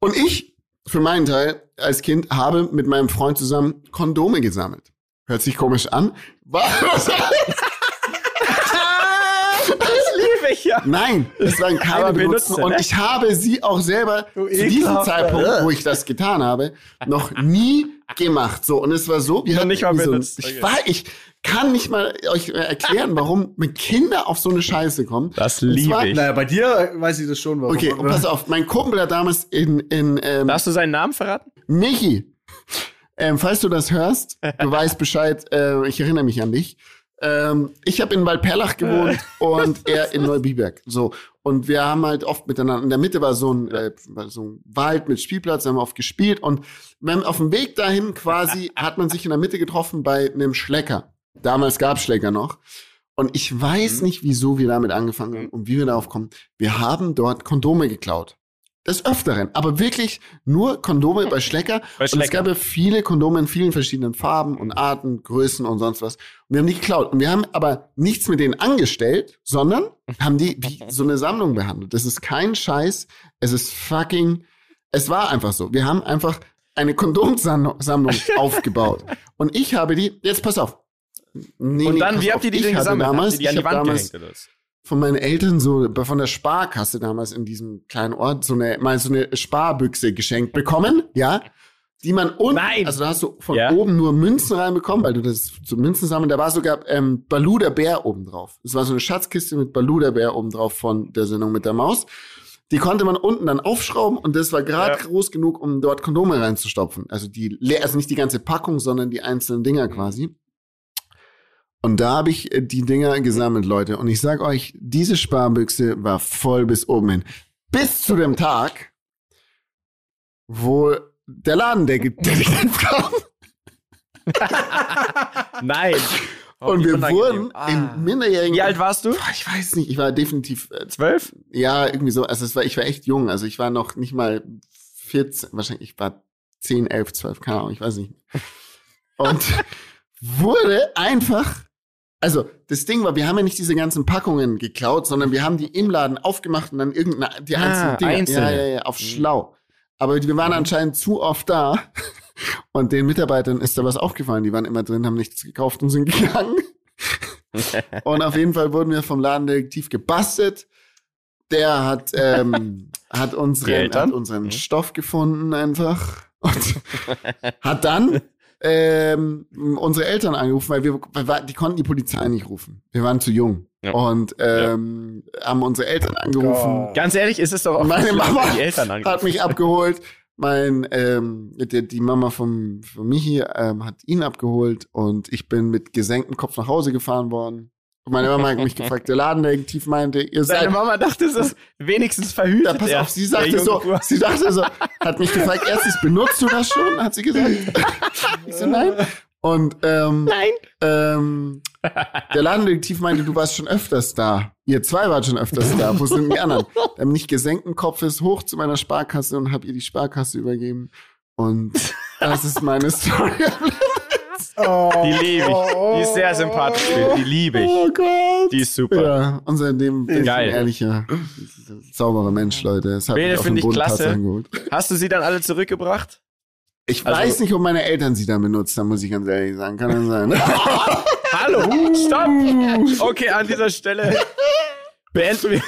Und ich für meinen Teil als Kind habe mit meinem Freund zusammen Kondome gesammelt. Hört sich komisch an. Was? ich ja. Nein, es waren keine benutzten. Und ne? ich habe sie auch selber zu diesem Zeitpunkt, wo ich das getan habe, noch nie gemacht. So, und es war so, wir hatten nicht mal so, ich war, ich kann nicht mal euch erklären, warum mit Kinder auf so eine Scheiße kommen. Das liebe zwar, ich. Naja, bei dir weiß ich das schon. Warum. Okay, pass auf, mein Kumpel hat damals in, in ähm, Darfst du seinen Namen verraten? Michi. Ähm, falls du das hörst, du weißt Bescheid, äh, ich erinnere mich an dich. Ähm, ich habe in Waldperlach gewohnt und er in Neubiberg. So. Und wir haben halt oft miteinander, in der Mitte war so ein, äh, war so ein Wald mit Spielplatz, da haben wir oft gespielt. Und wenn, auf dem Weg dahin quasi hat man sich in der Mitte getroffen bei einem Schlecker. Damals gab Schlecker noch. Und ich weiß mhm. nicht, wieso wir damit angefangen haben und wie wir darauf kommen. Wir haben dort Kondome geklaut. Des Öfteren, aber wirklich nur Kondome bei Schlecker. Bei Schlecker. Und es gab ja viele Kondome in vielen verschiedenen Farben und Arten, Größen und sonst was. Und wir haben die geklaut. Und wir haben aber nichts mit denen angestellt, sondern haben die wie so eine Sammlung behandelt. Das ist kein Scheiß. Es ist fucking, es war einfach so. Wir haben einfach eine Kondomsammlung aufgebaut. Und ich habe die, jetzt pass auf. Nee, und dann, wie habt ihr die denn gesammelt? Damals, habt ihr die an die Wand gehängt oder was? von meinen Eltern so von der Sparkasse damals in diesem kleinen Ort so eine mal so eine Sparbüchse geschenkt bekommen, ja, die man unten, Nein. also da hast du von ja. oben nur Münzen reinbekommen, weil du das so Münzen sammeln, da war sogar ähm, Balu der Bär oben drauf. Es war so eine Schatzkiste mit Balu der Bär oben drauf von der Sendung mit der Maus. Die konnte man unten dann aufschrauben und das war gerade ja. groß genug, um dort Kondome reinzustopfen. Also die, also nicht die ganze Packung, sondern die einzelnen Dinger quasi. Und da habe ich äh, die Dinger gesammelt, Leute. Und ich sag euch, diese Sparbüchse war voll bis oben hin. Bis zu dem Tag, wo der Ladendetektiv kam. Nein. Oh, und wir wurden ah. im Minderjährigen. Wie alt warst du? Ich weiß nicht, ich war definitiv. Äh, Zwölf? Ja, irgendwie so. Also es war, ich war echt jung. Also ich war noch nicht mal 14, wahrscheinlich, ich war 10, 11, 12, keine Ahnung, ich weiß nicht. Und wurde einfach also, das Ding war, wir haben ja nicht diese ganzen Packungen geklaut, sondern wir haben die im Laden aufgemacht und dann irgendeine, die ah, einzelnen Dinge. Einzelne. Ja, ja, ja, auf mhm. schlau. Aber wir waren mhm. anscheinend zu oft da und den Mitarbeitern ist da was aufgefallen. Die waren immer drin, haben nichts gekauft und sind gegangen. und auf jeden Fall wurden wir vom Ladendetektiv gebastelt. Der hat, ähm, hat unseren, hat unseren mhm. Stoff gefunden einfach und hat dann ähm, unsere Eltern angerufen, weil wir, weil die konnten die Polizei nicht rufen. Wir waren zu jung. Ja. Und ähm, ja. haben unsere Eltern angerufen. Oh. Ganz ehrlich, ist es doch auch meine Mama die Eltern angerufen. hat mich abgeholt. Mein ähm, die, die Mama vom, von Michi ähm, hat ihn abgeholt und ich bin mit gesenktem Kopf nach Hause gefahren worden. Und meine Mama hat mich gefragt, der Ladendetektiv meinte, ihr seid. Deine Mama dachte, es ist wenigstens verhütet. Ja, pass auf, sie sagte so, sie dachte so, hat mich gefragt, erstens, benutzt du das schon? Hat sie gesagt. ich so, nein. Und, ähm, nein. Ähm, der Ladendetektiv meinte, du warst schon öfters da. Ihr zwei wart schon öfters da. Wo sind die anderen? Dann bin ich gesenkten Kopfes hoch zu meiner Sparkasse und habe ihr die Sparkasse übergeben. Und das ist meine Story. Oh, die liebe ich. Die ist sehr sympathisch. Die liebe ich. Oh Gott. Die ist super. Ja, und seitdem bin ich ein ehrlicher, sauberer Mensch, Leute. Das hat Bene finde ich klasse. Hast du sie dann alle zurückgebracht? Ich also, weiß nicht, ob meine Eltern sie dann benutzt haben, muss ich ganz ehrlich sagen. Kann das sein? Hallo, stopp! Okay, an dieser Stelle beenden wir.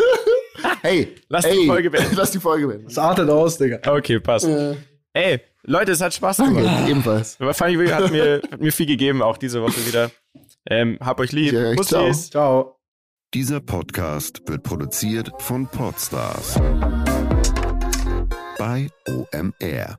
Hey, lass ey, die Folge beenden. Lass die Folge beenden. Das artet aus, Digga. Okay, passt. Äh. Ey, Leute, es hat Spaß gemacht. Danke, ebenfalls. Aber fand ich, hat mir, hat mir viel gegeben, auch diese Woche wieder. Ähm, hab euch lieb. Ja, ciao. ciao. Dieser Podcast wird produziert von Podstars bei OMR.